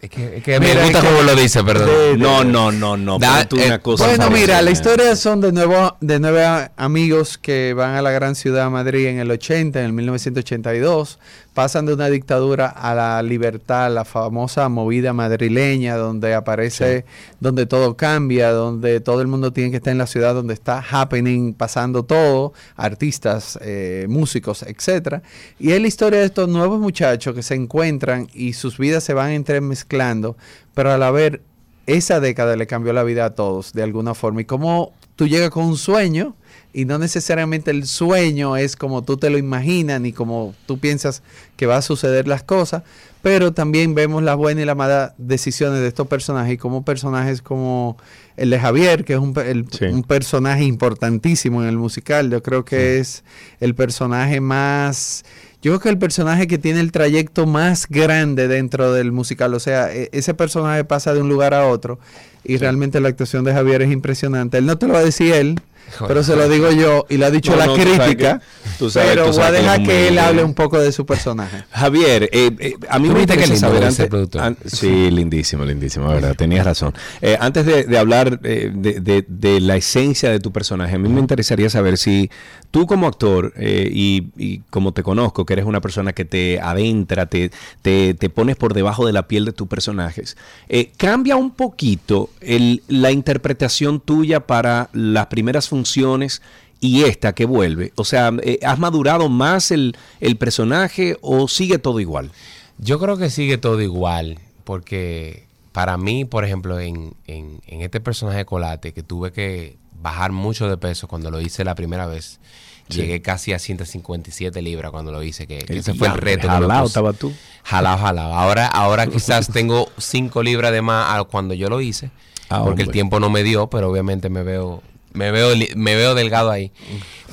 Es que, es que me Mira, gusta es que- como lo dice, perdón. de- No, no, no, no. Da- tú eh, una cosa Bueno, mira, la historia son de nuevo de nueve amigos que van a la gran ciudad de Madrid en el 80, en el 1982, pasan de una dictadura a la libertad, la famosa movida madrileña, donde aparece, donde todo cambia, donde todo el mundo tiene que estar en la ciudad donde está happening, pasando todo, artistas, eh, músicos, etcétera. Y es la historia de estos nuevos muchachos que se encuentran y sus vidas se van entremezclando, pero al haber esa década le cambió la vida a todos de alguna forma. Y cómo tú llegas con un sueño y no necesariamente el sueño es como tú te lo imaginas ni como tú piensas que va a suceder las cosas, pero también vemos las buenas y las malas decisiones de estos personajes y como personajes como el de Javier, que es un, el- Sí. un personaje importantísimo en el musical. Yo creo que es el personaje más... Yo creo que el personaje que tiene el trayecto más grande dentro del musical, o sea, e- ese personaje pasa de un lugar a otro y realmente la actuación de Javier es impresionante. Él no te lo va a decir él, pero se lo digo yo y lo ha dicho No, la no, tú sabes crítica, que- tú sabes- pero tú voy a que dejar que él hable un poco de su personaje. Javier, eh, eh, a mí ¿Tú me interesa lindo saber antes. productor? an- sí, lindísimo, lindísimo, la verdad, tenías razón. Eh, antes de, de hablar eh, de, de- de la esencia de tu personaje, a mí me interesaría saber si tú como actor eh, y, y como te conozco, que eres una persona que te adentra, te, te, te pones por debajo de la piel de tus personajes, eh, cambia un poquito el- la interpretación tuya para las primeras funciones y esta que vuelve? O sea, eh, ¿has madurado más el, el personaje o sigue todo igual? Yo creo que sigue todo igual, porque para mí, por ejemplo, en, en- en este personaje de Colate, que tuve que bajar mucho de peso cuando lo hice la primera vez, llegué casi a 157 libras cuando lo hice, que, que ese fue el reto. puse. estaba tú. Jalao, jalao. Ahora, ahora quizás tengo 5 libras de más a cuando yo lo hice, Ah, porque el tiempo no me dio, pero obviamente me veo... Me veo, me veo delgado ahí.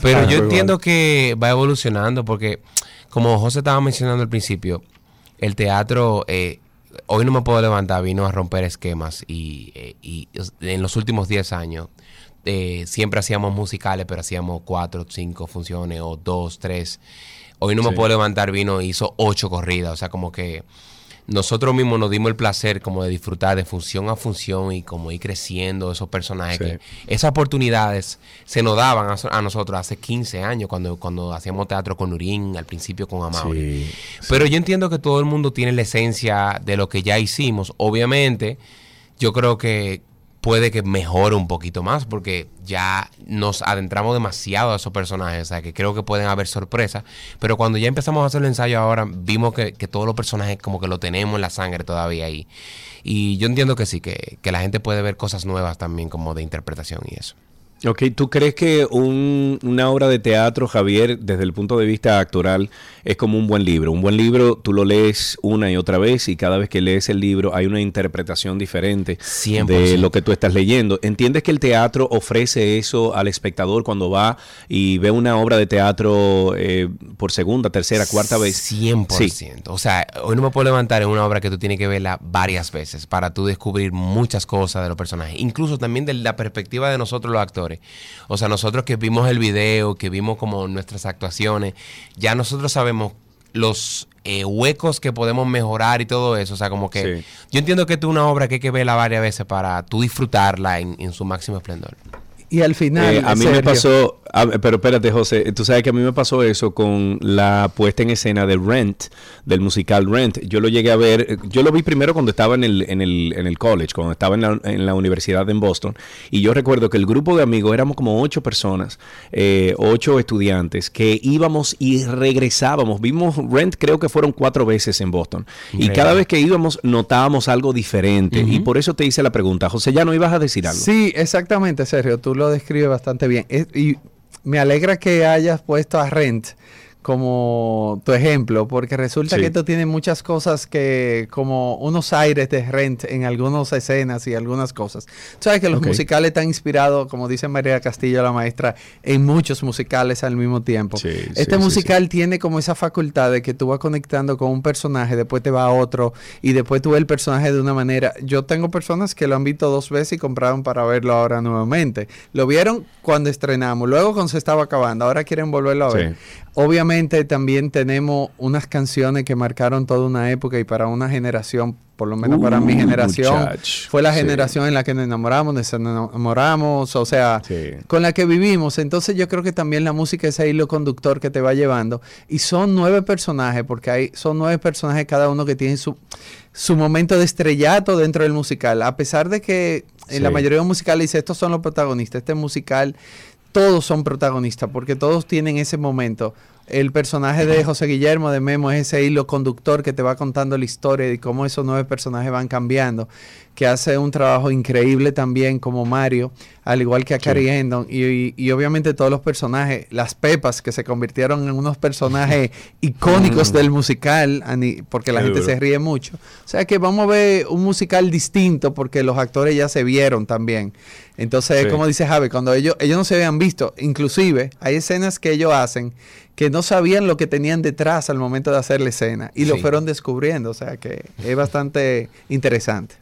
Pero Claro, yo igual. entiendo que va evolucionando porque, como José estaba mencionando al principio, el teatro, eh, hoy no me puedo levantar, vino a romper esquemas y, eh, y en los últimos 10 años eh, siempre hacíamos musicales, pero hacíamos 4, 5 funciones o 2, 3. Hoy no me Sí. puedo levantar, vino hizo 8 corridas, o sea, como que nosotros mismos nos dimos el placer como de disfrutar de función a función y como ir creciendo esos personajes. Sí. Que esas oportunidades se nos daban a, a nosotros hace 15 años cuando, cuando hacíamos teatro con Urín, al principio con. Sí, Pero yo entiendo que todo el mundo tiene la esencia de lo que ya hicimos. Obviamente, yo creo que puede que mejore un poquito más porque ya nos adentramos demasiado a esos personajes, o sea que creo que pueden haber sorpresas, pero cuando ya empezamos a hacer el ensayo ahora, vimos que, que todos los personajes como que lo tenemos en la sangre todavía ahí. Y yo entiendo que sí, que, que la gente puede ver cosas nuevas también como de interpretación y eso. Ok, ¿tú crees que un- una obra de teatro, Javier, desde el punto de vista actoral, es como un buen libro? Un buen libro, tú lo lees una y otra vez y cada vez que lees el libro hay una interpretación diferente 100%. de lo que tú estás leyendo. ¿Entiendes que el teatro ofrece eso al espectador cuando va y ve una obra de teatro eh, por segunda, tercera, cuarta vez? 100%. Sí. O sea, hoy no me puedo levantar en una obra que tú tienes que verla varias veces para tú descubrir muchas cosas de los personajes. Incluso también de la perspectiva de nosotros los actores. O sea, nosotros que vimos el video, que vimos como nuestras actuaciones, ya nosotros sabemos los eh, huecos que podemos mejorar y todo eso. O sea, como que Sí. yo entiendo que esto es una obra que hay que verla varias veces para tú disfrutarla en, en su máximo esplendor. Y al final, Eh, a mí me pasó, a- pero espérate José, tú sabes que a mí me pasó eso con la puesta en escena de Rent, del musical Rent. Yo lo llegué a ver, yo lo vi primero cuando estaba en el, en el, en el college, cuando estaba en la, en la universidad en Boston. Y yo recuerdo que el grupo de amigos éramos como ocho personas, eh, ocho estudiantes, que íbamos y regresábamos. Vimos Rent creo que fueron cuatro veces en Boston. Y cada vez que íbamos notábamos algo diferente. Y por eso te hice la pregunta. José, ya no ibas a decir algo. Sí, exactamente, Sergio. Tú lo describes bastante bien. Y me alegra que hayas puesto a Rent como tu ejemplo, porque resulta Sí. que esto tiene muchas cosas que, como unos aires de Rent en algunas escenas y algunas cosas. Tú sabes que los musicales están inspirados, como dice María Castillo, la maestra, en muchos musicales al mismo tiempo. Sí, este sí, musical tiene como esa facultad de que tú vas conectando con un personaje, después te va a otro y después tú ves el personaje de una manera. Yo tengo personas que lo han visto dos veces y compraron para verlo ahora nuevamente. Lo vieron cuando estrenamos, luego cuando se estaba acabando, ahora quieren volverlo a ver. Obviamente también tenemos unas canciones que marcaron toda una época y para una generación, por lo menos para mi Uh, generación, fue la sí. generación en la que nos enamoramos, nos enamoramos, o sea, Sí. con la que vivimos. Entonces yo creo que también la música es ahí lo conductor que te va llevando. Y son nueve personajes, porque hay, son nueve personajes cada uno que tienen su, su momento de estrellato dentro del musical. A pesar de que en la mayoría de los musicales dice, estos son los protagonistas, este musical, todos son protagonistas, porque todos tienen ese momento. El personaje de José Guillermo de Memo es ese hilo conductor que te va contando la historia y cómo esos nueve personajes van cambiando, que hace un trabajo increíble también como Mario, al igual que a Carrie Endon, y, y- y obviamente todos los personajes, las Pepas que se convirtieron en unos personajes icónicos del musical, ani- porque la Qué gente duro. se ríe mucho. O sea que vamos a ver un musical distinto porque los actores ya se vieron también. Entonces, Sí. como dice Javi, cuando ellos, ellos no se habían visto, inclusive hay escenas que ellos hacen que no sabían lo que tenían detrás al momento de hacer la escena y lo fueron descubriendo, o sea que es bastante interesante.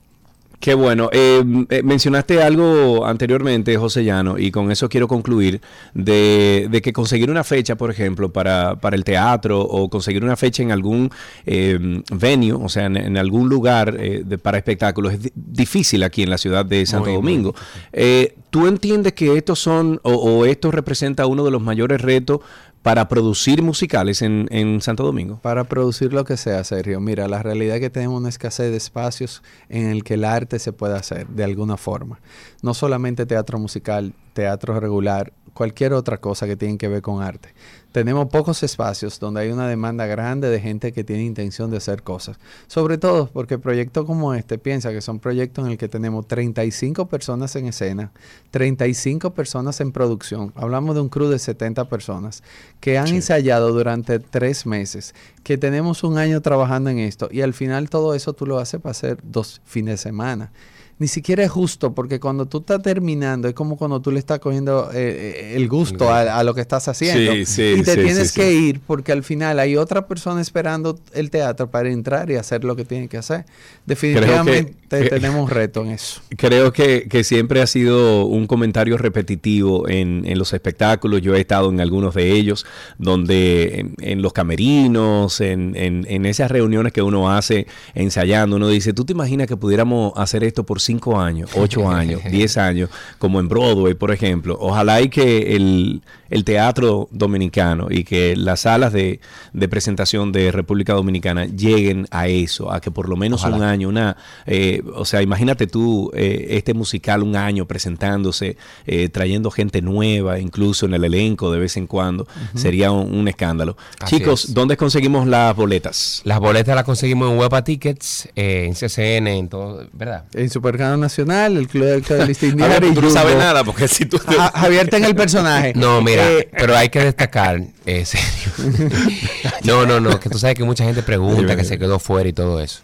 Qué bueno. Eh, eh, mencionaste algo anteriormente, José Llano, y con eso quiero concluir, de, de que conseguir una fecha, por ejemplo, para, para el teatro o conseguir una fecha en algún eh, venue, o sea, en, en algún lugar eh, de- para espectáculos, es di- difícil aquí en la ciudad de Santo Muy, muy Domingo. Eh, ¿Tú entiendes que estos son, o, o esto representa uno de los mayores retos para producir musicales en, en Santo Domingo? Para producir lo que sea, Sergio. Mira, la realidad es que tenemos una escasez de espacios en el que el arte se puede hacer de alguna forma. No solamente teatro musical, teatro regular, cualquier otra cosa que tiene que ver con arte. Tenemos pocos espacios donde hay una demanda grande de gente que tiene intención de hacer cosas. Sobre todo porque proyectos como este, piensa que son proyectos en el que tenemos 35 personas en escena, 35 personas en producción. Hablamos de un crew de 70 personas que han ensayado durante tres meses, que tenemos un año trabajando en esto y al final todo eso tú lo haces para hacer dos fines de semana. Ni siquiera es justo porque cuando tú estás terminando es como cuando tú le estás cogiendo eh, eh, el gusto a, a lo que estás haciendo. Sí, sí, y te sí, tienes que ir porque al final hay otra persona esperando el teatro para entrar y hacer lo que tiene que hacer. Definitivamente que- tenemos un reto en eso. Creo que, que siempre ha sido un comentario repetitivo en, en los espectáculos. Yo he estado en algunos de ellos, donde en, en los camerinos, en, en- en esas reuniones que uno hace ensayando, uno dice, ¿tú te imaginas que pudiéramos hacer esto por cinco años, ocho años, diez años, como en Broadway, por ejemplo? Ojalá y que el, el teatro dominicano y que las salas de, de presentación de República Dominicana lleguen a eso, a que por lo menos un año, una, eh, o sea, imagínate tú eh, este musical un año presentándose, eh, trayendo gente nueva, incluso en el elenco de vez en cuando, sería un, un escándalo. Así Chicos, es. ¿dónde conseguimos las boletas? Las boletas las conseguimos en Huepa Tickets, eh, en CCN, en todo, ¿verdad? En Nacional, el Club A ver, Diario y tú no sabes nada, porque si tú... Ja- Javier está en el personaje. No, mira, Eh, pero hay que destacar, eh, serio. no, no, no, que tú sabes que mucha gente pregunta que se quedó fuera y todo eso.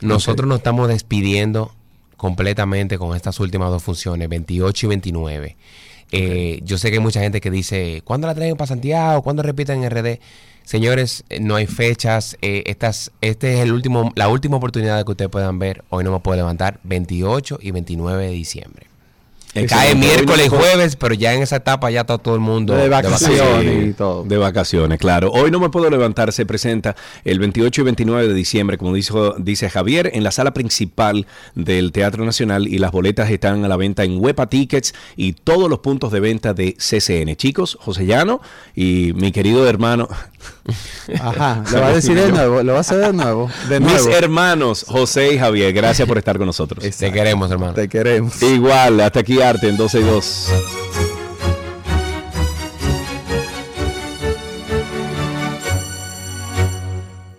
Nosotros nos estamos despidiendo completamente con estas últimas dos funciones, 28 y 29. Eh, Yo sé que hay mucha gente que dice, ¿cuándo la traen para Santiago? ¿Cuándo repiten en RD? Señores, eh, no hay fechas. eh, estas, este es el último, la última oportunidad que ustedes puedan ver. Hoy no me puedo levantar, 28 y 29 de diciembre. Cae miércoles y jueves, pero ya en esa etapa ya está todo el mundo De vacaciones. Sí, y todo. De vacaciones, claro. Hoy no me puedo levantar, se presenta el 28 y 29 de diciembre, como dijo, dice Javier, en la sala principal del Teatro Nacional y las boletas están a la venta en Huepa Tickets y todos los puntos de venta de CCN. Chicos, José Llano y mi querido hermano, Ajá, lo va a decir de nuevo, lo va a hacer de nuevo. De mis hermanos José y Javier, gracias por estar con nosotros. Te queremos, hermano. Te queremos. Igual, hasta aquí Arte en 12 y 2.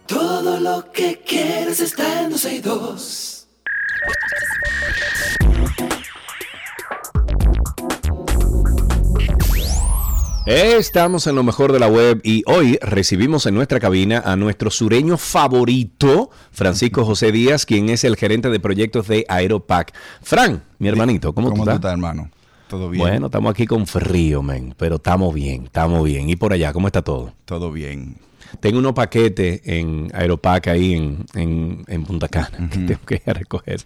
Todo lo que quieres está en 12 y 2. Estamos en lo mejor de la web y hoy recibimos en nuestra cabina a nuestro sureño favorito, Francisco José Díaz, quien es el gerente de proyectos de Aeropac. Fran, mi hermanito, ¿cómo, ¿Cómo tú estás? hermano? ¿Todo bien? Bueno, estamos aquí con frío, men, pero estamos bien, estamos bien. ¿Y por allá, cómo está todo? Todo bien. Tengo unos paquetes en Aeropac ahí en, en, en Punta Cana que tengo que ir a recoger.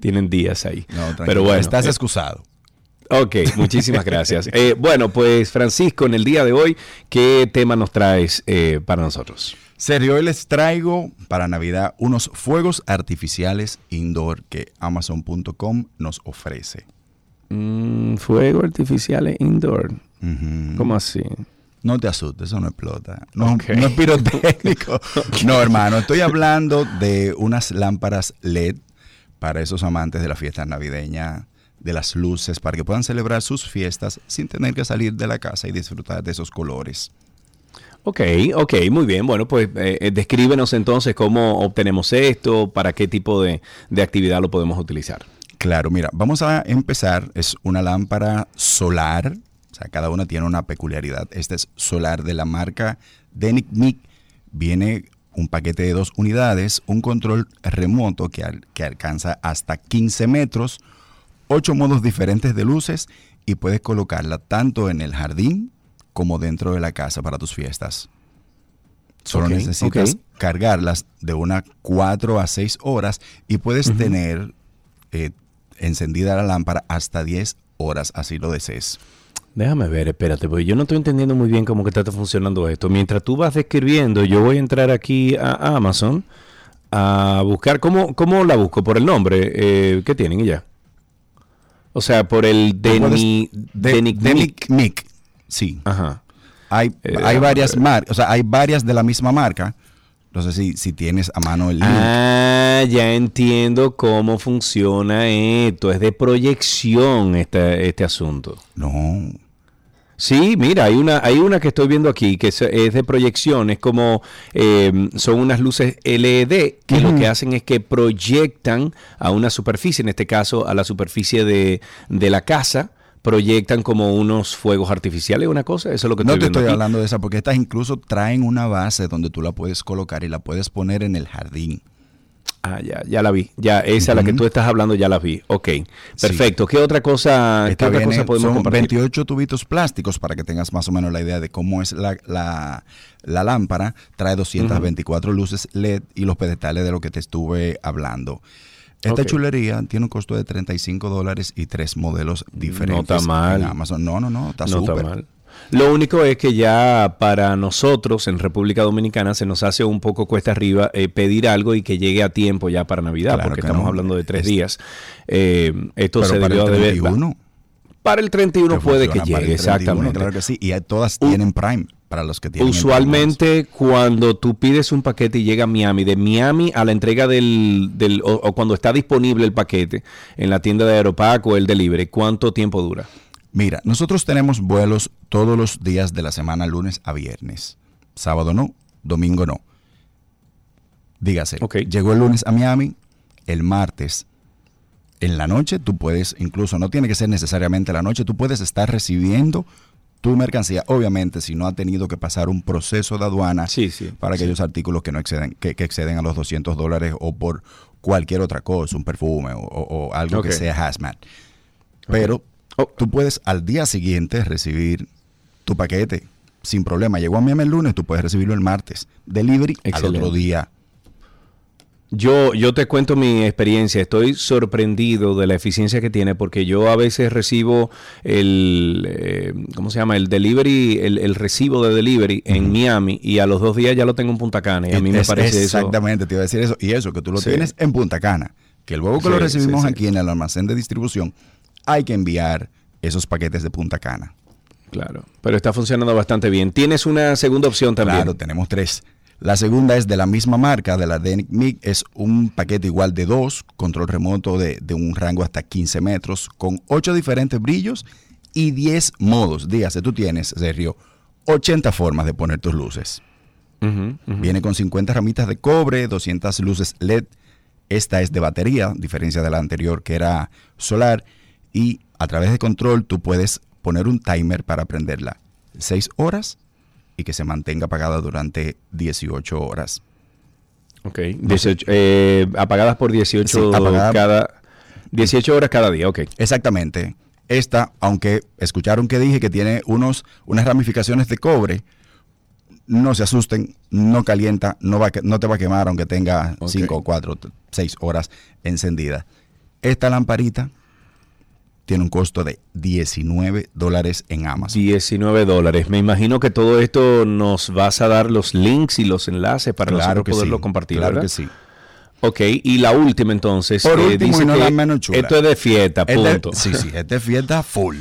Tienen días ahí. No, tranquilo. pero bueno, Estás eh, excusado. Ok, muchísimas gracias. Eh, bueno, pues Francisco, en el día de hoy, ¿qué tema nos traes eh, para nosotros? Sergio, hoy les traigo para Navidad unos fuegos artificiales indoor que Amazon.com nos ofrece. Mm, fuego artificiales indoor. ¿Cómo así? No te asustes, eso no explota. No es pirotécnico. No, hermano, estoy hablando de unas lámparas LED para esos amantes de la fiesta navideña, de las luces, para que puedan celebrar sus fiestas sin tener que salir de la casa y disfrutar de esos colores. Ok, ok, muy bien. Bueno, pues eh, eh, descríbenos entonces cómo obtenemos esto, para qué tipo de, de actividad lo podemos utilizar. Claro, mira, vamos a empezar. Es una lámpara solar. O sea, cada una tiene una peculiaridad. Esta es solar de la marca Denic Mic. Viene un paquete de dos unidades, un control remoto que, al- que alcanza hasta 15 metros, ocho modos diferentes de luces y puedes colocarla tanto en el jardín como dentro de la casa para tus fiestas. Solo necesitas cargarlas de unas 4 a 6 horas y puedes tener eh, encendida la lámpara hasta 10 horas, así lo desees. Déjame ver, espérate, porque yo no estoy entendiendo muy bien cómo que está funcionando esto. Mientras tú vas describiendo, yo voy a entrar aquí a Amazon a buscar, ¿cómo, cómo la busco? ¿Por el nombre? Eh, ¿Qué tienen y ya? O sea, por el Deni, de- Denic Denic Mic, sí. Ajá. Hay, Eh, hay varias marcas, o sea, hay varias de la misma marca. No sé si, si tienes a mano el link. Ah, ya entiendo cómo funciona esto. Es de proyección este, este asunto. No. Sí, mira, hay una, hay una que estoy viendo aquí que es, es de proyección, es como eh, son unas luces LED que lo que hacen es que proyectan a una superficie, en este caso a la superficie de, de la casa, proyectan como unos fuegos artificiales, una cosa, eso es lo que No estoy te estoy aquí. hablando de esa, porque estas incluso traen una base donde tú la puedes colocar y la puedes poner en el jardín. Ah, ya, ya la vi. Ya, esa la que tú estás hablando, ya la vi. Ok, perfecto. ¿Qué otra cosa, qué otra cosa podemos son compartir? 28 tubitos plásticos para que tengas más o menos la idea de cómo es la, la- la lámpara. Trae 224 luces LED y los pedestales de lo que te estuve hablando. Esta chulería tiene un costo de 35 dólares y tres modelos diferentes. está mal. En Amazon. No, no, no, está no súper. está mal. Lo único es que ya para nosotros en República Dominicana se nos hace un poco cuesta arriba eh, pedir algo y que llegue a tiempo ya para Navidad, Claro porque que estamos no. hablando de tres Es- días. Eh, esto Pero se para debió el de ver. 31. Para el 31 que puede que para llegue, el 31, exactamente. Claro que sí. Y todas tienen Prime para los que tienen. Usualmente cuando tú pides un paquete y llega a Miami, de Miami a la entrega del, del o, o cuando está disponible el paquete en la tienda de Aeropac o el delivery, ¿cuánto tiempo dura? Mira, nosotros tenemos vuelos todos los días de la semana, lunes a viernes. Sábado no, domingo no. Dígase, Ok. llegó el lunes a Miami, el martes en la noche, tú puedes, incluso no tiene que ser necesariamente la noche, tú puedes estar recibiendo tu mercancía, obviamente si no ha tenido que pasar un proceso de aduana Sí, sí, para sí. aquellos artículos que no exceden, que, que exceden a los 200 dólares o por cualquier otra cosa, un perfume o, o- o algo que sea hazmat. Pero Oh. tú puedes al día siguiente recibir tu paquete sin problema. Llegó a Miami el lunes, tú puedes recibirlo el martes. Delivery al otro día. Yo, yo te cuento mi experiencia. Estoy sorprendido de la eficiencia que tiene porque yo a veces recibo el, eh, ¿cómo se llama? El delivery, el, el recibo de delivery en Miami y a los dos días ya lo tengo en Punta Cana y a mí me parece eso. Exactamente, te iba a decir eso. Y eso, que tú lo Sí. tienes en Punta Cana. Que luego que Sí, lo recibimos sí. aquí en el almacén de distribución, hay que enviar esos paquetes de Punta Cana. Claro, pero está funcionando bastante bien. Tienes una segunda opción también. Claro, tenemos tres. La segunda es de la misma marca, de la Denic MIG. Es un paquete igual de dos, control remoto de, de un rango hasta 15 metros, con ocho diferentes brillos y 10 modos. Dígase, tú tienes, Sergio, 80 formas de poner tus luces. Viene con 50 ramitas de cobre, 200 luces LED. Esta es de batería, a diferencia de la anterior que era solar. Y a través de control tú puedes poner un timer para prenderla 6 horas y que se mantenga apagada durante 18 horas. Ok, 18, eh, apagadas por 18 Sí, apagada- cada 18 horas cada día, ok. Exactamente. Esta, aunque escucharon que dije que tiene unos, unas ramificaciones de cobre, no se asusten, no calienta, no, va, no te va a quemar aunque tenga Ok. 5, 4, 6 horas encendida. Esta lamparita tiene un costo de 19 dólares en Amazon. 19 dólares. Me imagino que todo esto nos vas a dar los links y los enlaces para nosotros poderlo sí, compartir, Claro ¿verdad? que sí. Ok, y la última entonces. Por eh, último, dice y no que la menos chula. Esto es de fiesta, punto. sí, sí, es de fiesta full.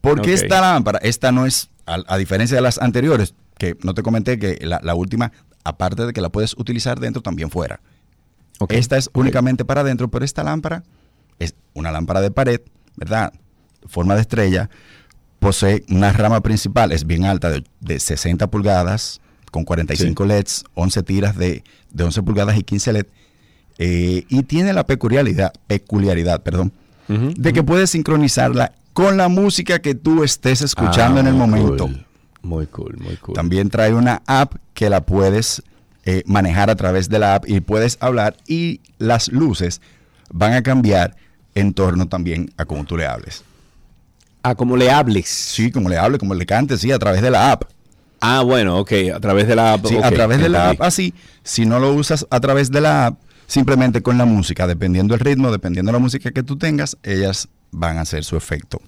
Porque esta lámpara, esta no es, a, a diferencia de las anteriores, que no te comenté que la, la última, aparte de que la puedes utilizar dentro, también fuera. Esta es únicamente para adentro, pero esta lámpara es una lámpara de pared, ¿verdad? Forma de estrella. Posee una rama principal, es bien alta, de, de 60 pulgadas, con 45 LEDs, 11 tiras de, de 11 pulgadas y 15 LED. eh, y tiene la peculiaridad, peculiaridad, perdón, de que puedes sincronizarla con la música que tú estés escuchando Ah, en el momento. cool. Muy cool, muy cool. También trae una app que la puedes eh, manejar a través de la app y puedes hablar y las luces van a cambiar en torno también a cómo tú le hables. Ah, como le hables. Sí, como le hables, como le cantes, sí, a través de la app. Ah, bueno, ok, a través de la app. Sí, a través de la app, así. Si no lo usas a través de la app, simplemente con la música, dependiendo del ritmo, dependiendo de la música que tú tengas, ellas van a hacer su efecto.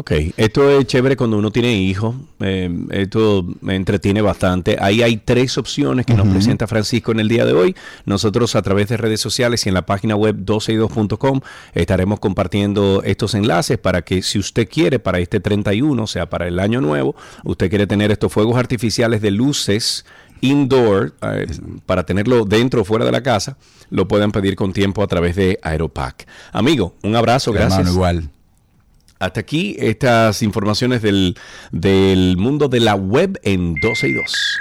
Ok, esto es chévere cuando uno tiene hijos, eh, esto me entretiene bastante. Ahí hay tres opciones que nos presenta Francisco en el día de hoy. Nosotros a través de redes sociales y en la página web 12y2.com estaremos compartiendo estos enlaces para que si usted quiere para este 31, o sea, para el año nuevo, usted quiere tener estos fuegos artificiales de luces indoor eh, para tenerlo dentro o fuera de la casa, lo pueden pedir con tiempo a través de Aeropack. Amigo, un abrazo, gracias. Hermano, igual. Hasta aquí estas informaciones del, del mundo de la web en 12 y 2.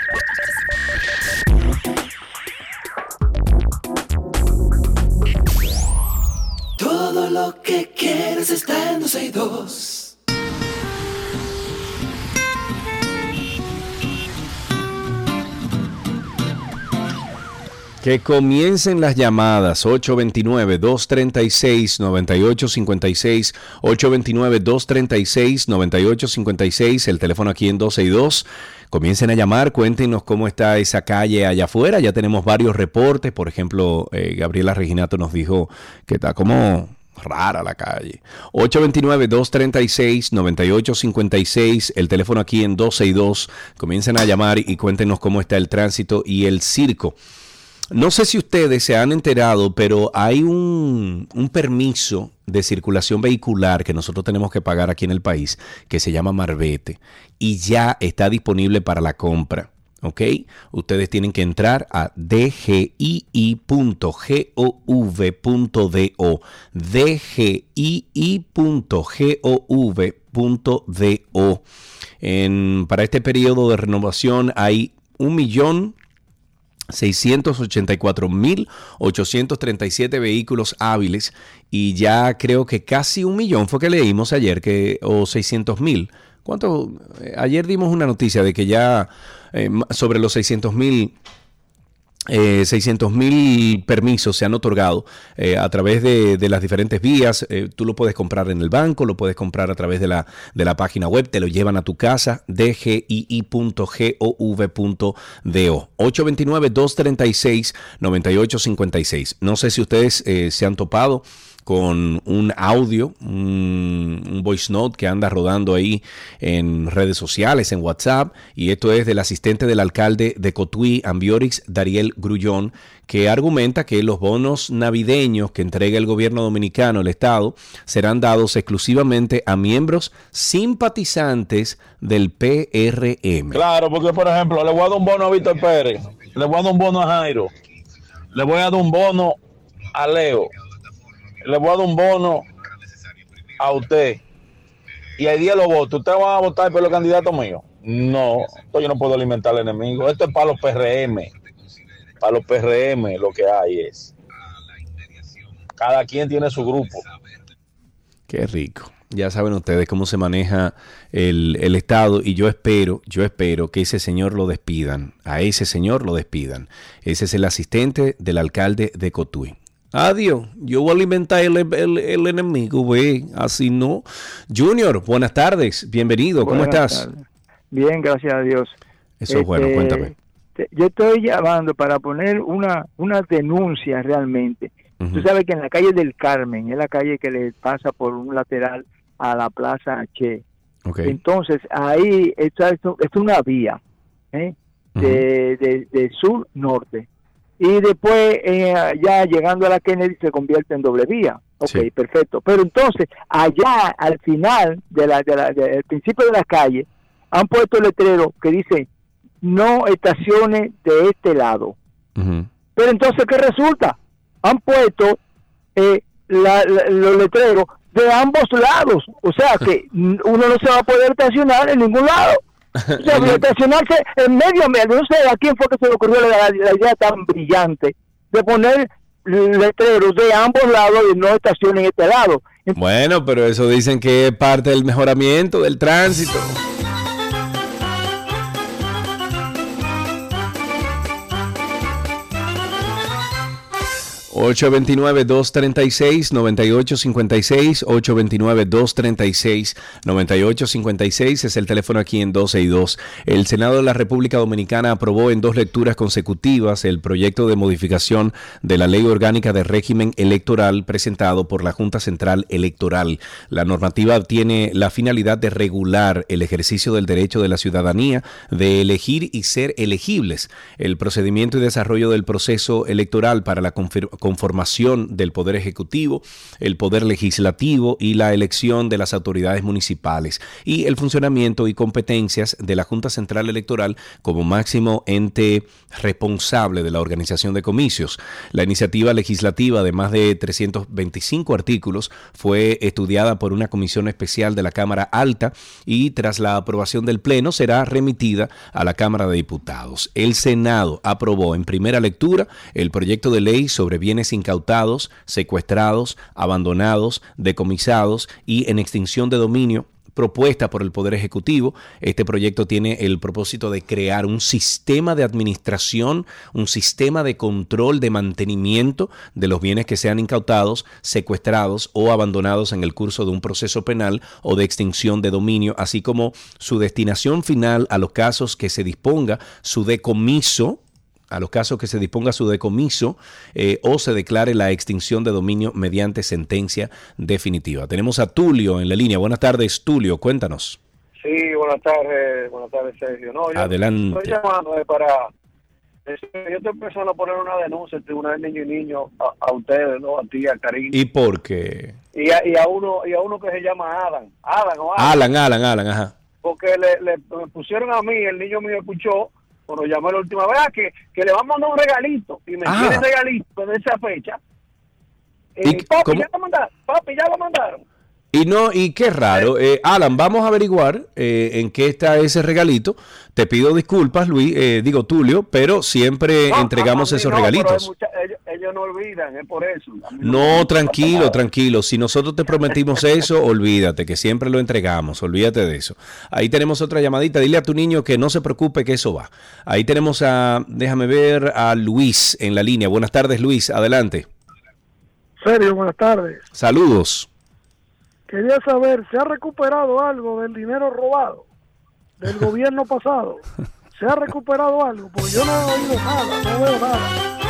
Todo lo que quieres está en 12 y 2. Que comiencen las llamadas 829-236-9856, 829-236-9856, el teléfono aquí en 12 y 2. Comiencen a llamar, cuéntenos cómo está esa calle allá afuera. Ya tenemos varios reportes. Por ejemplo, eh, Gabriela Reginato nos dijo que está como rara la calle. 829-236-9856, el teléfono aquí en 12 y 2. Comiencen a llamar y cuéntenos cómo está el tránsito y el circo. No sé si ustedes se han enterado, pero hay un, permiso de circulación vehicular que nosotros tenemos que pagar aquí en el país, que se llama Marbete, y ya está disponible para la compra. ¿Ok? Ustedes tienen que entrar a dgii.gov.do. dgii.gov.do. Para este periodo de renovación hay un millón 684.837 vehículos hábiles y ya creo que casi un millón fue que leímos ayer, que, o 600.000. ¿Cuánto? Eh, ayer dimos una noticia de que ya eh, sobre los 600.000 eh, 600 mil permisos se han otorgado eh, a través de, las diferentes vías. Eh, tú lo puedes comprar en el banco, lo puedes comprar a través de la, de la página web, te lo llevan a tu casa, dgii.gov.do. 829-236-9856. No sé si ustedes eh, se han topado con un audio, un, voice note que anda rodando ahí en redes sociales, en WhatsApp, y esto es del asistente del alcalde de Cotuí, Ambiorix, Dariel Grullón, que argumenta que los bonos navideños que entrega el gobierno dominicano, el Estado, serán dados exclusivamente a miembros simpatizantes del PRM. Claro, porque por ejemplo, le voy a dar un bono a Víctor Pérez, le voy a dar un bono a Jairo, le voy a dar un bono a Leo, le voy a dar un bono a usted y hay 10 los votos, ¿usted va a votar por los candidatos míos? No, yo no puedo alimentar al enemigo. Esto es para los PRM. Para los PRM lo que hay es. Cada quien tiene su grupo. Qué rico. Ya saben ustedes cómo se maneja el, el, Estado y yo espero, yo espero que ese señor lo despidan. A ese señor lo despidan. Ese es el asistente del alcalde de Cotuí. Adiós, yo voy a alimentar el, el, el, enemigo, güey. Así no. Junior, buenas tardes, bienvenido, ¿cómo buenas estás? Tardes. Bien, gracias a Dios. Eso es bueno, Este, cuéntame. Yo estoy llamando para poner una, una denuncia realmente. Ujú. Tú sabes que en la calle del Carmen, es la calle que le pasa por un lateral a la Plaza Che. Ok. Entonces, ahí está, esto- es una vía ¿eh? de, de- de sur-norte. Y después, eh, ya llegando a la Kennedy, se convierte en doble vía. Ok, Sí. perfecto. Pero entonces, allá al final, de la, de la- del principio de la calle, han puesto letrero que dice no estaciones de este lado. Pero entonces, ¿qué resulta? Han puesto eh, la- los letreros de ambos lados. O sea que uno no se va a poder estacionar en ningún lado. En el- estacionarse en medio, medio. No sé a quién fue que se le ocurrió la, la idea tan brillante de poner letreros de ambos lados y no estacionen en este lado. Bueno, pero eso dicen que es parte del mejoramiento del tránsito. ...829-236-9856... ...829-236-9856... ...es el teléfono aquí en 12 y 2... ...el Senado de la República Dominicana... ...aprobó en dos lecturas consecutivas... ...el proyecto de modificación... ...de la Ley Orgánica de Régimen Electoral... ...presentado por la Junta Central Electoral... ...la normativa tiene la finalidad de regular... ...el ejercicio del derecho de la ciudadanía... ...de elegir y ser elegibles... ...el procedimiento y desarrollo del proceso electoral... ...para la conformación del Poder Ejecutivo, el Poder Legislativo y la elección de las autoridades municipales y el funcionamiento y competencias de la Junta Central Electoral como máximo ente responsable de la organización de comicios. La iniciativa legislativa de más de 325 artículos fue estudiada por una comisión especial de la Cámara Alta y tras la aprobación del Pleno será remitida a la Cámara de Diputados. El Senado aprobó en primera lectura el proyecto de ley sobre bienes incautados, secuestrados, abandonados, decomisados y en extinción de dominio propuesta por el Poder Ejecutivo. Este proyecto tiene el propósito de crear un sistema de administración, un sistema de control de mantenimiento de los bienes que sean incautados, secuestrados o abandonados en el curso de un proceso penal o de extinción de dominio, así como su destinación final a los casos que se disponga su decomiso a los casos que se disponga su decomiso eh, o se declare la extinción de dominio mediante sentencia definitiva. Tenemos a Tulio en la línea. Buenas tardes, Tulio, cuéntanos. Sí, buenas tardes, buenas tardes, Sergio. No, yo Adelante. Estoy llamando eh, para. Yo estoy pensando poner una denuncia en Tribunal de Niño y Niño a, a ustedes, ¿no? A ti, a Karim. ¿Y por qué? Y a, y a uno y a uno que se llama Adam. Adam o Adam. Alan, Alan, Alan, ajá. Porque le, le pusieron a mí, el niño mío escuchó, cuando llamé la última vez, ah, que, que le van a mandar un regalito. Y me Ah. tiene regalito de esa fecha. ¿Y Eh, papi, cómo? ya lo mandaron. Papi, ya lo mandaron. Y no, y qué raro. Eh, Alan, vamos a averiguar eh, en qué está ese regalito. Te pido disculpas, Luis, eh, digo Tulio, pero siempre No, entregamos esos no, pero hay regalitos. mucha- ellos no olvidan, es por eso. No, tranquilo, tranquilo. Si nosotros te prometimos eso, olvídate, que siempre lo entregamos. Olvídate de eso. Ahí tenemos otra llamadita. Dile a tu niño que no se preocupe, que eso va. Ahí tenemos a, déjame ver, a Luis en la línea. Buenas tardes, Luis. Adelante. Sergio, buenas tardes. Saludos. Quería saber, ¿se ha recuperado algo del dinero robado del gobierno pasado? ¿Se ha recuperado algo? Porque yo no he oído nada, no veo nada.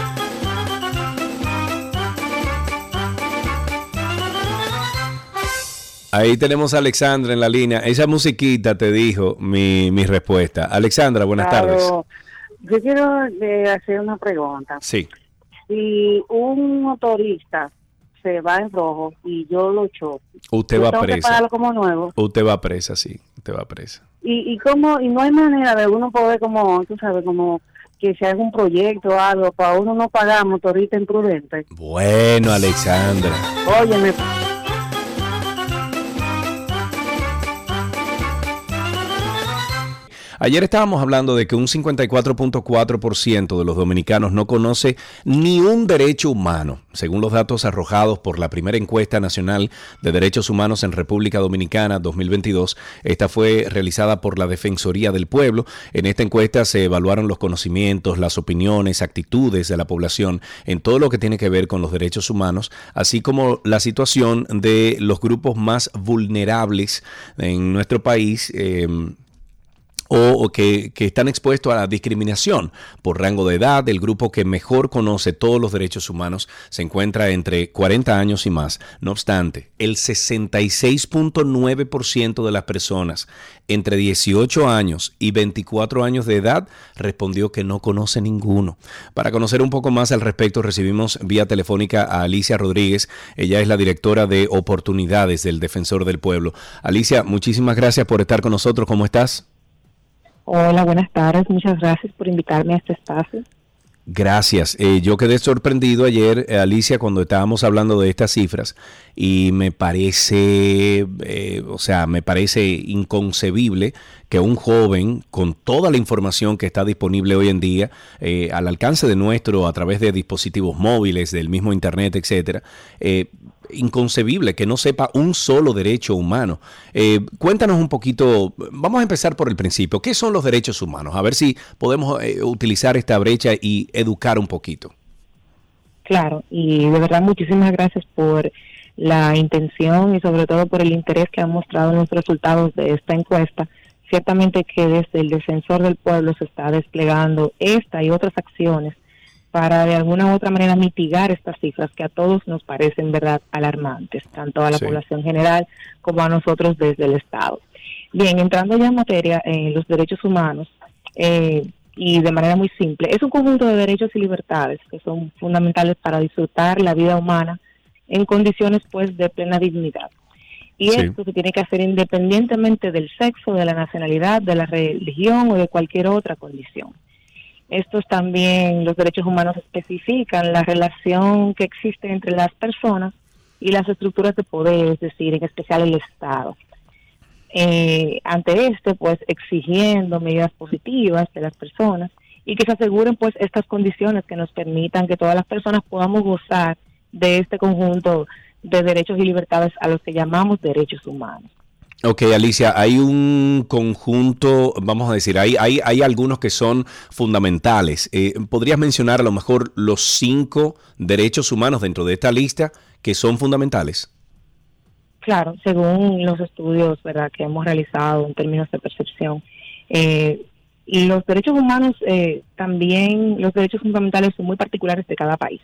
Ahí tenemos a Alexandra en la línea. Esa musiquita te dijo mi, mi respuesta. Alexandra, buenas tardes. Yo quiero eh, hacer una pregunta. Sí. Si un motorista se va en rojo y yo lo choco, Usted va presa. como nuevo. Usted va presa, sí. Usted va presa. Y, y cómo, y no hay manera de uno poder como, tú sabes, como que se haga un proyecto o algo para uno no pagar motorista imprudente. Bueno, Alexandra. Óyeme, Ayer estábamos hablando de que un 54.4% de los dominicanos no conoce ni un derecho humano, según los datos arrojados por la primera encuesta nacional de derechos humanos en República Dominicana 2022. Esta fue realizada por la Defensoría del Pueblo. En esta encuesta se evaluaron los conocimientos, las opiniones, actitudes de la población en todo lo que tiene que ver con los derechos humanos, así como la situación de los grupos más vulnerables en nuestro país. eh, o, que están expuestos a la discriminación por rango de edad. El grupo que mejor conoce todos los derechos humanos se encuentra entre 40 años y más. No obstante, el 66.9% de las personas entre 18 años y 24 años de edad respondió que no conoce ninguno. Para conocer un poco más al respecto, recibimos vía telefónica a Alicia Rodríguez. Ella es la directora de oportunidades del Defensor del Pueblo. Alicia, muchísimas gracias por estar con nosotros. ¿Cómo estás? Hola, buenas tardes. Muchas gracias por invitarme a este espacio. Gracias. Eh, yo quedé sorprendido ayer, eh, Alicia, cuando estábamos hablando de estas cifras y me parece, eh, o sea, me parece inconcebible que un joven con toda la información que está disponible hoy en día eh, al alcance de nuestro a través de dispositivos móviles, del mismo internet, etcétera, inconcebible que no sepa un solo derecho humano. Eh, cuéntanos un poquito, vamos a empezar por el principio. ¿Qué son los derechos humanos? A ver si podemos eh, utilizar esta brecha y educar un poquito. Claro, y de verdad muchísimas gracias por la intención y sobre todo por el interés que han mostrado en los resultados de esta encuesta. Ciertamente que desde el Defensor del Pueblo se está desplegando esta y otras acciones para de alguna u otra manera mitigar estas cifras que a todos nos parecen verdad alarmantes, tanto a la Sí. población general como a nosotros desde el Estado. Bien, entrando ya en materia en los derechos humanos, eh, y de manera muy simple, es un conjunto de derechos y libertades que son fundamentales para disfrutar la vida humana en condiciones pues de plena dignidad. Y Sí. esto se tiene que hacer independientemente del sexo, de la nacionalidad, de la religión o de cualquier otra condición. Estos también, los derechos humanos especifican la relación que existe entre las personas y las estructuras de poder, es decir, en especial el Estado. Eh, ante este, pues exigiendo medidas positivas de las personas y que se aseguren pues estas condiciones que nos permitan que todas las personas podamos gozar de este conjunto de derechos y libertades a los que llamamos derechos humanos. Ok, Alicia, hay un conjunto, vamos a decir, hay, hay, hay algunos que son fundamentales. Eh, ¿Podrías mencionar a lo mejor los cinco derechos humanos dentro de esta lista que son fundamentales? Claro, según los estudios ¿verdad? que hemos realizado en términos de percepción, eh, los derechos humanos eh, también, los derechos fundamentales son muy particulares de cada país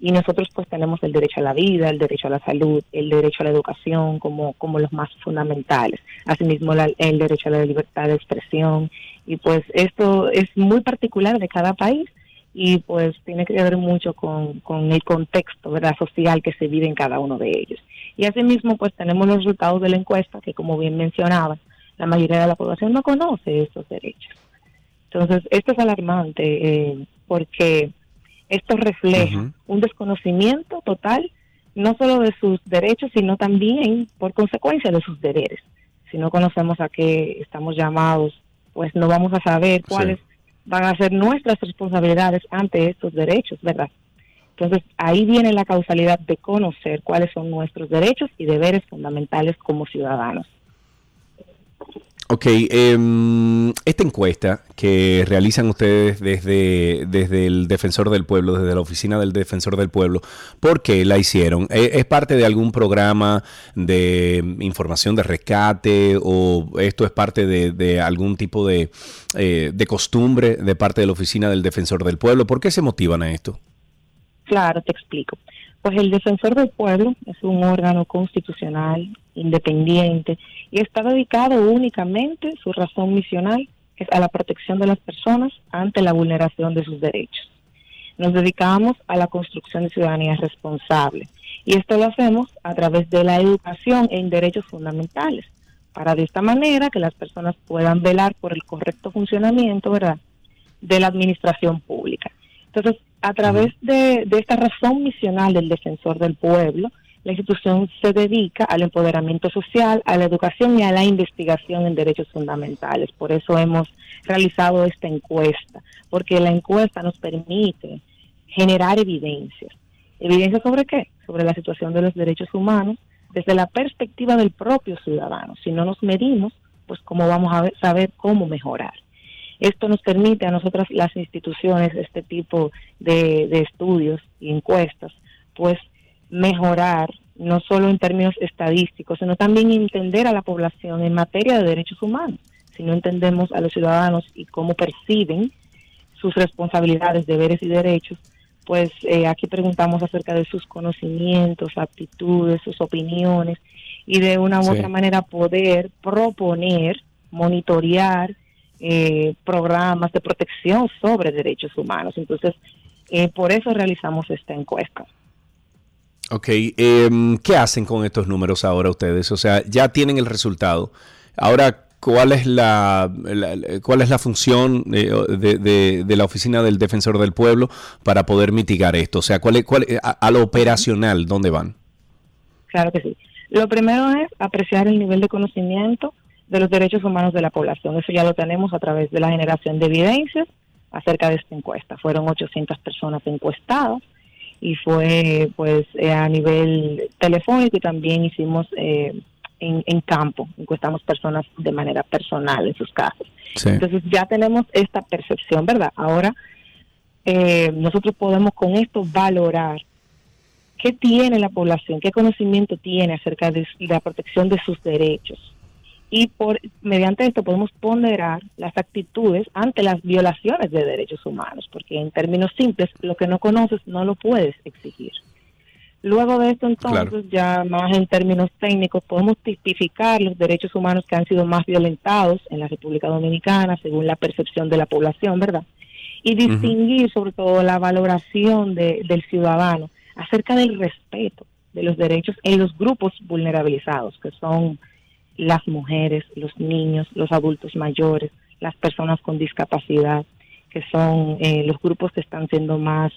y nosotros pues tenemos el derecho a la vida, el derecho a la salud, el derecho a la educación como, como los más fundamentales, asimismo el derecho a la libertad de expresión y pues esto es muy particular de cada país y pues tiene que ver mucho con, con el contexto ¿verdad? social que se vive en cada uno de ellos. Y asimismo pues tenemos los resultados de la encuesta que como bien mencionaba, la mayoría de la población no conoce estos derechos. Entonces esto es alarmante eh, porque esto refleja un desconocimiento total, no solo de sus derechos, sino también por consecuencia de sus deberes. Si no conocemos a qué estamos llamados, pues no vamos a saber cuáles van a ser nuestras responsabilidades ante estos derechos, ¿verdad? Entonces ahí viene la causalidad de conocer cuáles son nuestros derechos y deberes fundamentales como ciudadanos. Ok, em, esta encuesta que realizan ustedes desde, desde el Defensor del Pueblo, desde la oficina del Defensor del Pueblo, ¿por qué la hicieron? ¿E, ¿Es parte de algún programa de información de rescate o esto es parte de, algún tipo de, eh, de costumbre de parte de la oficina del Defensor del Pueblo? ¿Por qué se motivan a esto? Claro, te explico. Pues el Defensor del Pueblo es un órgano constitucional independiente y está dedicado únicamente, su razón misional es a la protección de las personas ante la vulneración de sus derechos. Nos dedicamos a la construcción de ciudadanía responsable y esto lo hacemos a través de la educación en derechos fundamentales, para de esta manera que las personas puedan velar por el correcto funcionamiento, ¿verdad?, de la administración pública. Entonces, a través de, esta razón misional del defensor del pueblo, la institución se dedica al empoderamiento social, a la educación y a la investigación en derechos fundamentales. Por eso hemos realizado esta encuesta, porque la encuesta nos permite generar evidencias. ¿Evidencia sobre qué? Sobre la situación de los derechos humanos desde la perspectiva del propio ciudadano. Si no nos medimos, pues cómo vamos a saber cómo mejorar. Esto nos permite a nosotras las instituciones, este tipo de, estudios y encuestas, pues mejorar no solo en términos estadísticos, sino también entender a la población en materia de derechos humanos. Si no entendemos a los ciudadanos y cómo perciben sus responsabilidades, deberes y derechos, pues eh, aquí preguntamos acerca de sus conocimientos, aptitudes, sus opiniones y de una u otra manera poder proponer, monitorear eh, programas de protección sobre derechos humanos. Entonces, eh, por eso realizamos esta encuesta. Ok, em, ¿qué hacen con estos números ahora ustedes? O sea, ya tienen el resultado. Ahora, ¿cuál es la, cuál es la función eh, de, de, la oficina del defensor del pueblo para poder mitigar esto? O sea, ¿cuál es, cuál, a, a, lo operacional, ¿dónde van? Claro que sí. Lo primero es apreciar el nivel de conocimiento de los derechos humanos de la población. Eso ya lo tenemos a través de la generación de evidencias acerca de esta encuesta. Fueron 800 personas encuestadas y fue pues eh, a nivel telefónico y también hicimos eh, en, campo, encuestamos personas de manera personal en sus casas. Entonces ya tenemos esta percepción, ¿verdad? Ahora eh, nosotros podemos con esto valorar qué tiene la población, qué conocimiento tiene acerca de la protección de sus derechos y por mediante esto podemos ponderar las actitudes ante las violaciones de derechos humanos, porque en términos simples, lo que no conoces no lo puedes exigir. Luego de esto, entonces, ya más en términos técnicos, podemos tipificar los derechos humanos que han sido más violentados en la República Dominicana, según la percepción de la población, ¿verdad? Y distinguir sobre todo la valoración del ciudadano acerca del respeto de los derechos en los grupos vulnerabilizados, que son las mujeres, los niños, los adultos mayores, las personas con discapacidad, que son eh, los grupos que están siendo más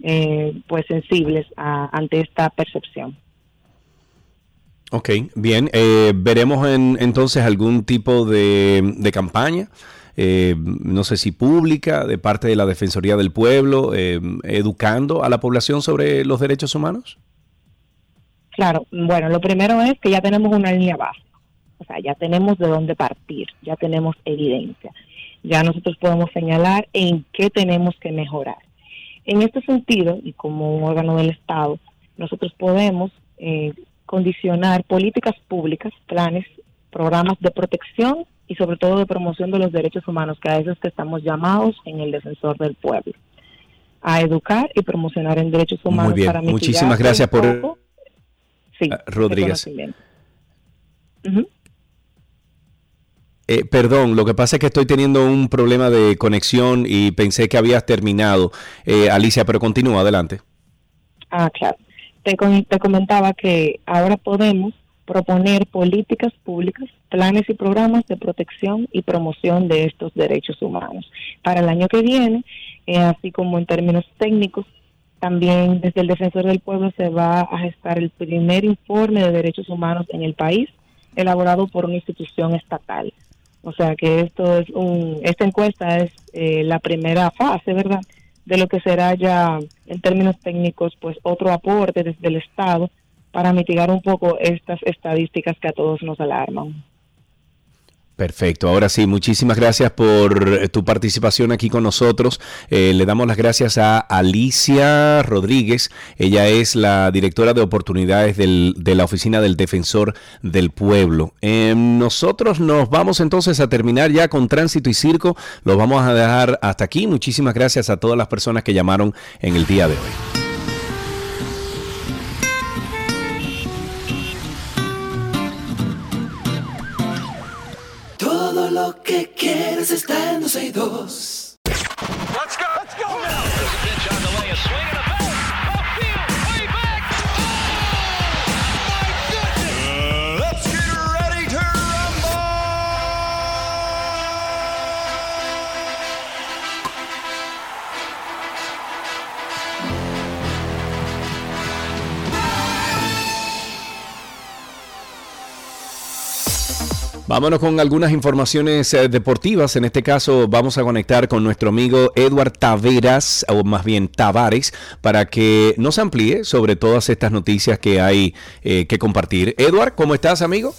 eh, pues sensibles ante esta percepción. Ok, bien. Eh, ¿Veremos en, entonces algún tipo de, de campaña? no sé si pública, de parte de la Defensoría del Pueblo, educando a la población sobre los derechos humanos? Claro, bueno, lo primero es que ya tenemos una línea base O sea, ya tenemos de dónde partir, ya tenemos evidencia. Ya nosotros podemos señalar en qué tenemos que mejorar. En este sentido, y como un órgano del Estado, nosotros podemos eh, condicionar políticas públicas, planes, programas de protección y sobre todo de promoción de los derechos humanos, que a veces que estamos llamados en el defensor del pueblo, a educar y promocionar en derechos humanos. Muy bien, para muchísimas gracias por... sí, Ah, Rodríguez. conocimiento. Eh, perdón, lo que pasa es que estoy teniendo un problema de conexión y pensé que habías terminado. Eh, Alicia, pero continúa, adelante. Ah, claro. Te, te comentaba que ahora podemos proponer políticas públicas, planes y programas de protección y promoción de estos derechos humanos. Para el año que viene, eh, así como en términos técnicos, también desde el Defensor del Pueblo se va a gestar el primer informe de derechos humanos en el país, elaborado por una institución estatal. O sea que esto es un, esta encuesta es eh, la primera fase, ¿verdad? De lo que será ya en términos técnicos, pues otro aporte desde el Estado para mitigar un poco estas estadísticas que a todos nos alarman. Perfecto, ahora sí, muchísimas gracias por eh, tu participación aquí con nosotros. Eh, le damos las gracias a Alicia Rodríguez, ella es la directora de oportunidades del- de la Oficina del Defensor del Pueblo. Eh, nosotros nos vamos entonces a terminar ya con Tránsito y Circo, los vamos a dejar hasta aquí. Muchísimas gracias a todas las personas que llamaron en el día de hoy. Quieres está en 12 y 2. Let's go. Let's go now. Vámonos con algunas informaciones eh, deportivas. En este caso vamos a conectar con nuestro amigo Edward Taveras, o más bien Tavares, para que nos amplíe sobre todas estas noticias que hay eh, que compartir. Edward, ¿cómo estás, amigo?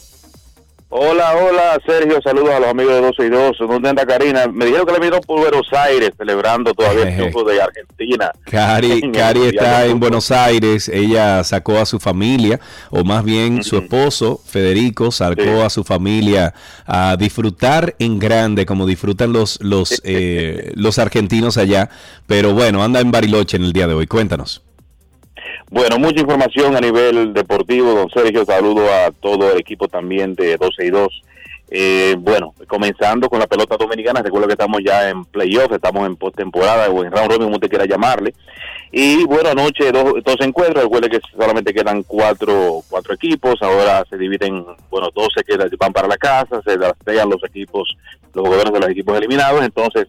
Hola, hola, Sergio, saludos a los amigos de 12 y 2. ¿Dónde anda Karina? Me dijeron que le vino por Buenos Aires celebrando todavía el triunfo de Argentina. Cari, Cari está en. Buenos Aires. Ella sacó a su familia, o más bien su esposo, Federico, sacó a su familia a disfrutar en grande, como disfrutan los, los, eh, los argentinos allá. Pero bueno, anda en Bariloche en el día de hoy. Cuéntanos. Bueno, mucha información a nivel deportivo, don Sergio. Saludo a todo el equipo también de 12 y 2. Eh, bueno, comenzando con la pelota dominicana, recuerdo que estamos ya en playoff, estamos en postemporada o en round robin, como usted quiera llamarle. Y bueno, anoche dos, dos encuentros, recuerde que solamente quedan cuatro, cuatro equipos, ahora se dividen, bueno, 12 que van para la casa, se rastrean los equipos, los jugadores de los equipos eliminados, entonces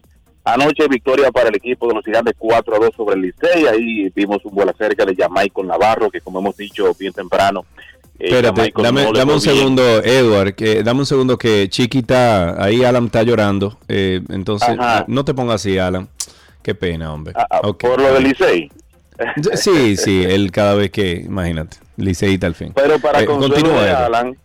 Anoche victoria para el equipo de los gigantes 4 a 2 sobre el Licey. Ahí vimos un vuelo cerca de Jamaica Navarro, que como hemos dicho bien temprano. eh, Espérate, dame, no dame un segundo, Edward, que, dame un segundo que Chiquita, ahí Alan está llorando. eh, entonces, Ajá. no te pongas así, Alan. Qué pena, hombre. Ok. Por lo del Licey. Sí, sí, él cada vez que, imagínate, Liceíta al fin. Pero para Eh, continúa. Alan,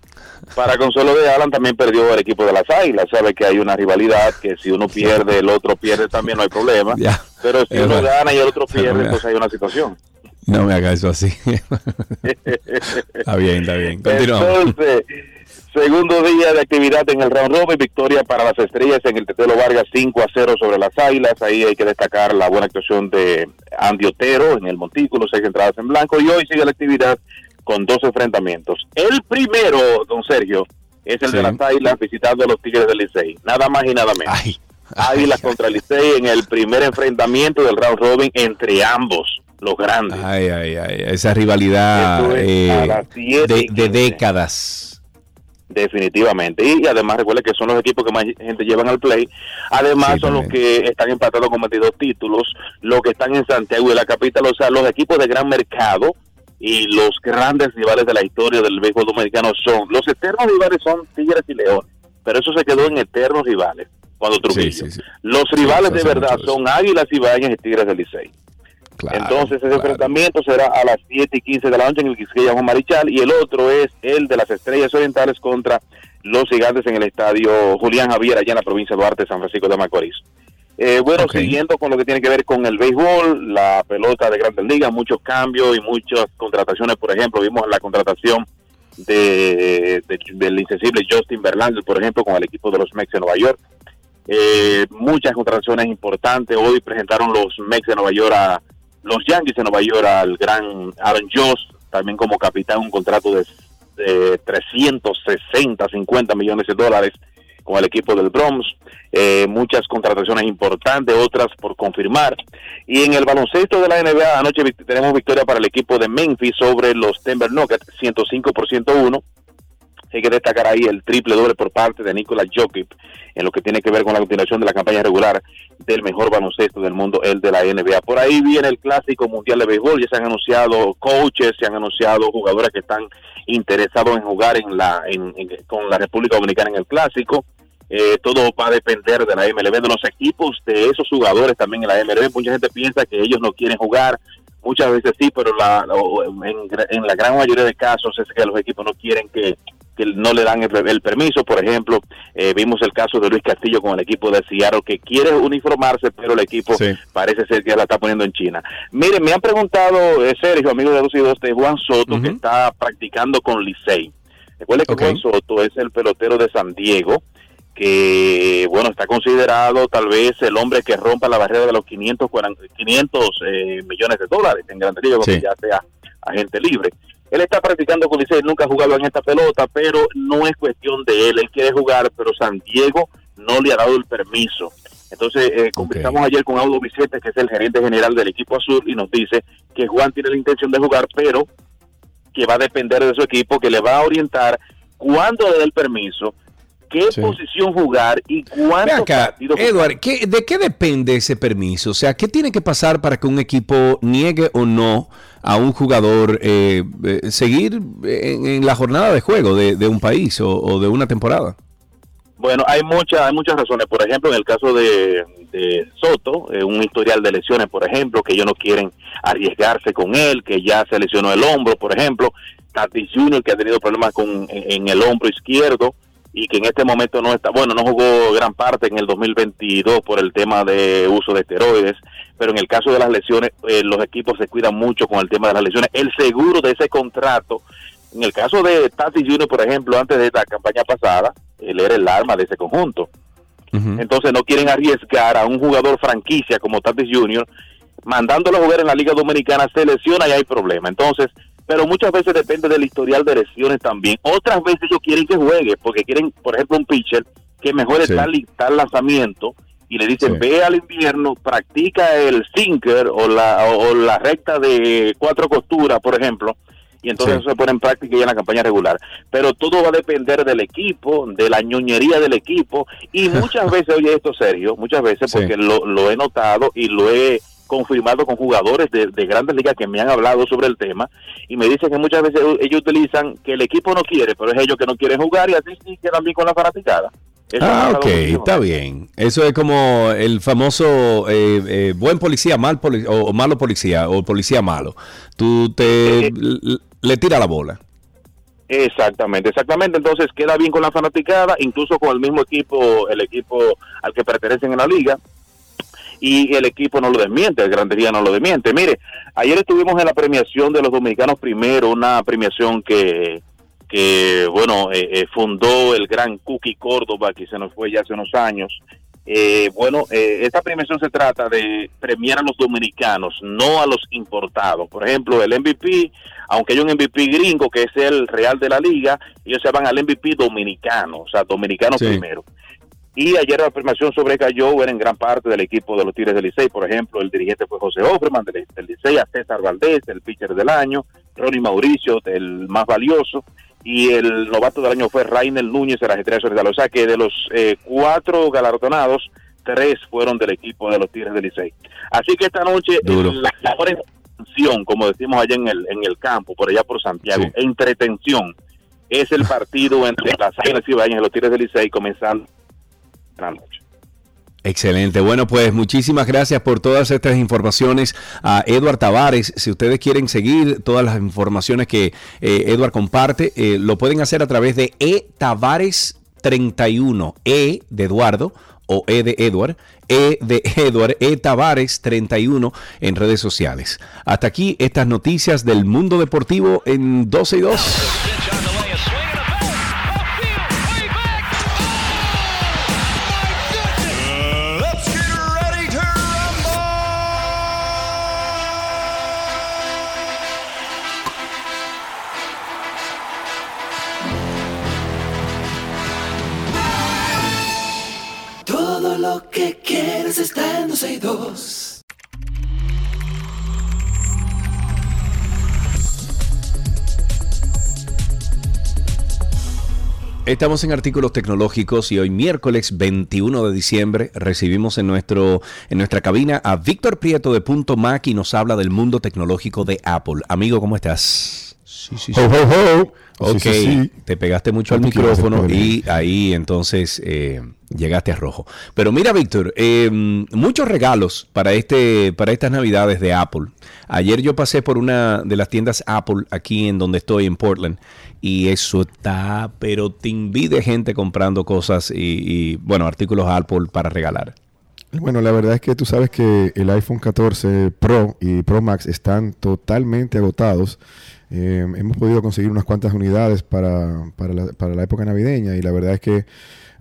para consuelo de Alan también perdió el equipo de las Águilas. Sabe que hay una rivalidad que si uno pierde, el otro pierde también, no hay problema. Ya. Pero si uno verdad. gana y el otro pierde, mira. entonces hay una situación. No me haga eso así. está bien, está bien. Continuamos. Entonces, segundo día de actividad en el round robin, victoria para las estrellas en el Tetelo Vargas 5 a 0 sobre las Águilas. Ahí hay que destacar la buena actuación de Andy Otero en el Montículo, seis entradas en blanco. Y hoy sigue la actividad con dos enfrentamientos. El primero, don Sergio, es el Sí. de las Águilas visitando a los Tigres del Licey. Nada más y nada menos. Águilas contra Licey en el primer enfrentamiento del round robin entre ambos, los grandes. Ay, ay, ay, esa rivalidad es eh, de, de décadas. Definitivamente. Y, además recuerde que son los equipos que más gente llevan al play. Además Sí, son los que están empatados con 22 títulos, los que están en Santiago y la capital, o sea, los equipos de gran mercado y los grandes rivales de la historia del béisbol dominicano son, los eternos rivales son Tigres y Leones, pero eso se quedó en eternos rivales cuando Trujillo. Sí, sí, sí. Los rivales de verdad son Águilas y Ibañez y Tigres del Licey. Entonces ese enfrentamiento será a las 7 y 15 de la noche en el Quisqueya Juan Marichal y el otro es el de las Estrellas Orientales contra los gigantes en el estadio Julián Javier, allá en la provincia de Duarte, San Francisco de Macorís. Eh, bueno, siguiendo con lo que tiene que ver con el béisbol, la pelota de Grandes Ligas, muchos cambios y muchas contrataciones. Por ejemplo, vimos la contratación de, de- del insensible Justin Verlander, por ejemplo, con el equipo de los Mex de Nueva York. Eh, muchas contrataciones importantes. Hoy presentaron los Mex de Nueva York a los Yankees de Nueva York al gran Aaron Joss, también como capitán, un contrato de, de 360, 50 millones de dólares con el equipo del Bronx. Eh, muchas contrataciones importantes, otras por confirmar. Y en el baloncesto de la NBA, anoche tenemos victoria para el equipo de Memphis sobre los Denver Nuggets, 105 por 101. Hay que destacar ahí el triple doble por parte de Nikola Jokic en lo que tiene que ver con la continuación de la campaña regular del mejor baloncesto del mundo, el de la NBA. Por ahí viene el clásico mundial de béisbol, ya se han anunciado coaches, se han anunciado jugadores que están interesados en jugar en la en- en- con la República Dominicana en el clásico. Eh, todo va a depender de la MLB, de los equipos de esos jugadores también en la MLB. Mucha gente piensa que ellos no quieren jugar, muchas veces sí, pero la, en, la gran mayoría de casos es que los equipos no quieren que, que no le dan el, el permiso. Por ejemplo, eh, vimos el caso de Luis Castillo con el equipo de Seattle que quiere uniformarse, pero el equipo Sí. parece ser que ya la está poniendo en China. Miren, me han preguntado, eh, Sergio, amigo de 2 y 2, de Juan Soto, que está practicando con Licey. Recuerde que. Juan Soto es el pelotero de San Diego, que, bueno, está considerado tal vez el hombre que rompa la barrera de los 500, 40, 500 eh, millones de dólares en Grandes Ligas, Sí. que ya sea agente libre. Él está practicando con Licey, nunca ha jugado en esta pelota, pero no es cuestión de él. Él quiere jugar, pero San Diego no le ha dado el permiso. Entonces, eh, conversamos ayer con Audo Vicente, que es el gerente general del equipo azul, y nos dice que Juan tiene la intención de jugar, pero que va a depender de su equipo, que le va a orientar cuándo le dé el permiso, qué Sí. posición jugar y cuántos acá, partidos Edward, ¿qué- ¿de qué depende ese permiso? O sea, ¿qué tiene que pasar para que un equipo niegue o no a un jugador eh, eh, seguir en, en la jornada de juego de, de un país o, o de una temporada? Bueno, hay muchas hay muchas razones. Por ejemplo, en el caso de, de Soto, eh, un historial de lesiones, por ejemplo, que ellos no quieren arriesgarse con él, que ya se lesionó el hombro, por ejemplo. Tatis Jr., que ha tenido problemas con, en, en el hombro izquierdo y que en este momento no está, bueno, no jugó gran parte en el 2022 por el tema de uso de esteroides, pero en el caso de las lesiones, eh, los equipos se cuidan mucho con el tema de las lesiones. El seguro de ese contrato, en el caso de Tatis Jr., por ejemplo, antes de esta campaña pasada, él era el arma de ese conjunto. Entonces no quieren arriesgar a un jugador franquicia como Tatis Jr., mandándolo a jugar en la Liga Dominicana, se lesiona y hay problema. Entonces, pero muchas veces depende del historial de lesiones también. Otras veces ellos quieren que juegue, porque quieren, por ejemplo, un pitcher que mejore Sí. tal, tal lanzamiento y le dicen, Sí. ve al invierno, practica el sinker o la, o, la recta de cuatro costuras, por ejemplo, y entonces Sí. eso se pone en práctica ya en la campaña regular. Pero todo va a depender del equipo, de la ñoñería del equipo, y muchas veces, oye esto Sergio, muchas veces, porque lo, lo he notado y lo he confirmado con jugadores de, de grandes ligas que me han hablado sobre el tema, y me dicen que muchas veces ellos utilizan que el equipo no quiere, pero es ellos que no quieren jugar, y así sí quedan bien con la fanaticada. Eso Ah, ok, está bien. Eso es como el famoso eh, eh, buen policía, mal poli- o, o malo policía, o policía malo. Tú te l- le tira la bola. Exactamente, exactamente. Entonces queda bien con la fanaticada, incluso con el mismo equipo, el equipo al que pertenecen en la liga. Y el equipo no lo desmiente, el Grandería no lo desmiente. Mire, ayer estuvimos en la premiación de los dominicanos primero, una premiación que, que bueno, eh, eh, fundó el gran Cookie Córdoba, que se nos fue ya hace unos años. Eh, bueno, eh, esta premiación se trata de premiar a los dominicanos, no a los importados. Por ejemplo, el MVP, aunque hay un MVP gringo que es el real de la liga, ellos se van al MVP dominicano, o sea, dominicano Sí. primero. Y ayer la premiación sobrecayó era en gran parte del equipo de los Tigres del Licey. Por ejemplo, el dirigente fue José Offerman del, del Licey, a César Valdés, el pitcher del año, Ronnie Mauricio, el más valioso, y el novato del año fue Rainer Núñez de las Estrellas Orientales. O sea que de los eh, cuatro galardonados, tres fueron del equipo de los Tigres del Licey. Así que esta noche, la mejor entretención, como decimos allá en el, en el campo, por allá por Santiago, Sí. entretención, es el partido entre las Águilas Cibaeñas y los Tigres del Licey comenzando Excelente. Bueno, pues muchísimas gracias por todas estas informaciones a Edward Tavares. Si ustedes quieren seguir todas las informaciones que eh, Edward comparte, eh, lo pueden hacer a través de E Tavares 31, E de Eduardo o E de Edward, E de Edward, E Tavares 31 en redes sociales. Hasta aquí estas noticias del mundo deportivo en 12 y 2. Estamos en artículos tecnológicos y hoy miércoles 21 de diciembre recibimos en nuestro en nuestra cabina a Víctor Prieto de Punto Mac y nos habla del mundo tecnológico de Apple. Amigo, ¿cómo estás? Sí, sí, Ho, ho, ho. Ok, Sí, sí, sí. te pegaste mucho al ¿Cuánto quieres micrófono y ahí entonces eh, llegaste a rojo. Pero mira, Víctor, eh, muchos regalos para este para estas navidades de Apple. Ayer yo pasé por una de las tiendas Apple aquí en donde estoy en Portland y eso está, pero te invide gente comprando cosas y, bueno artículos Apple para regalar. Bueno, la verdad es que tú sabes que el iPhone 14 Pro y Pro Max están totalmente agotados. Eh, hemos podido conseguir unas cuantas unidades para, para la época navideña y la verdad es que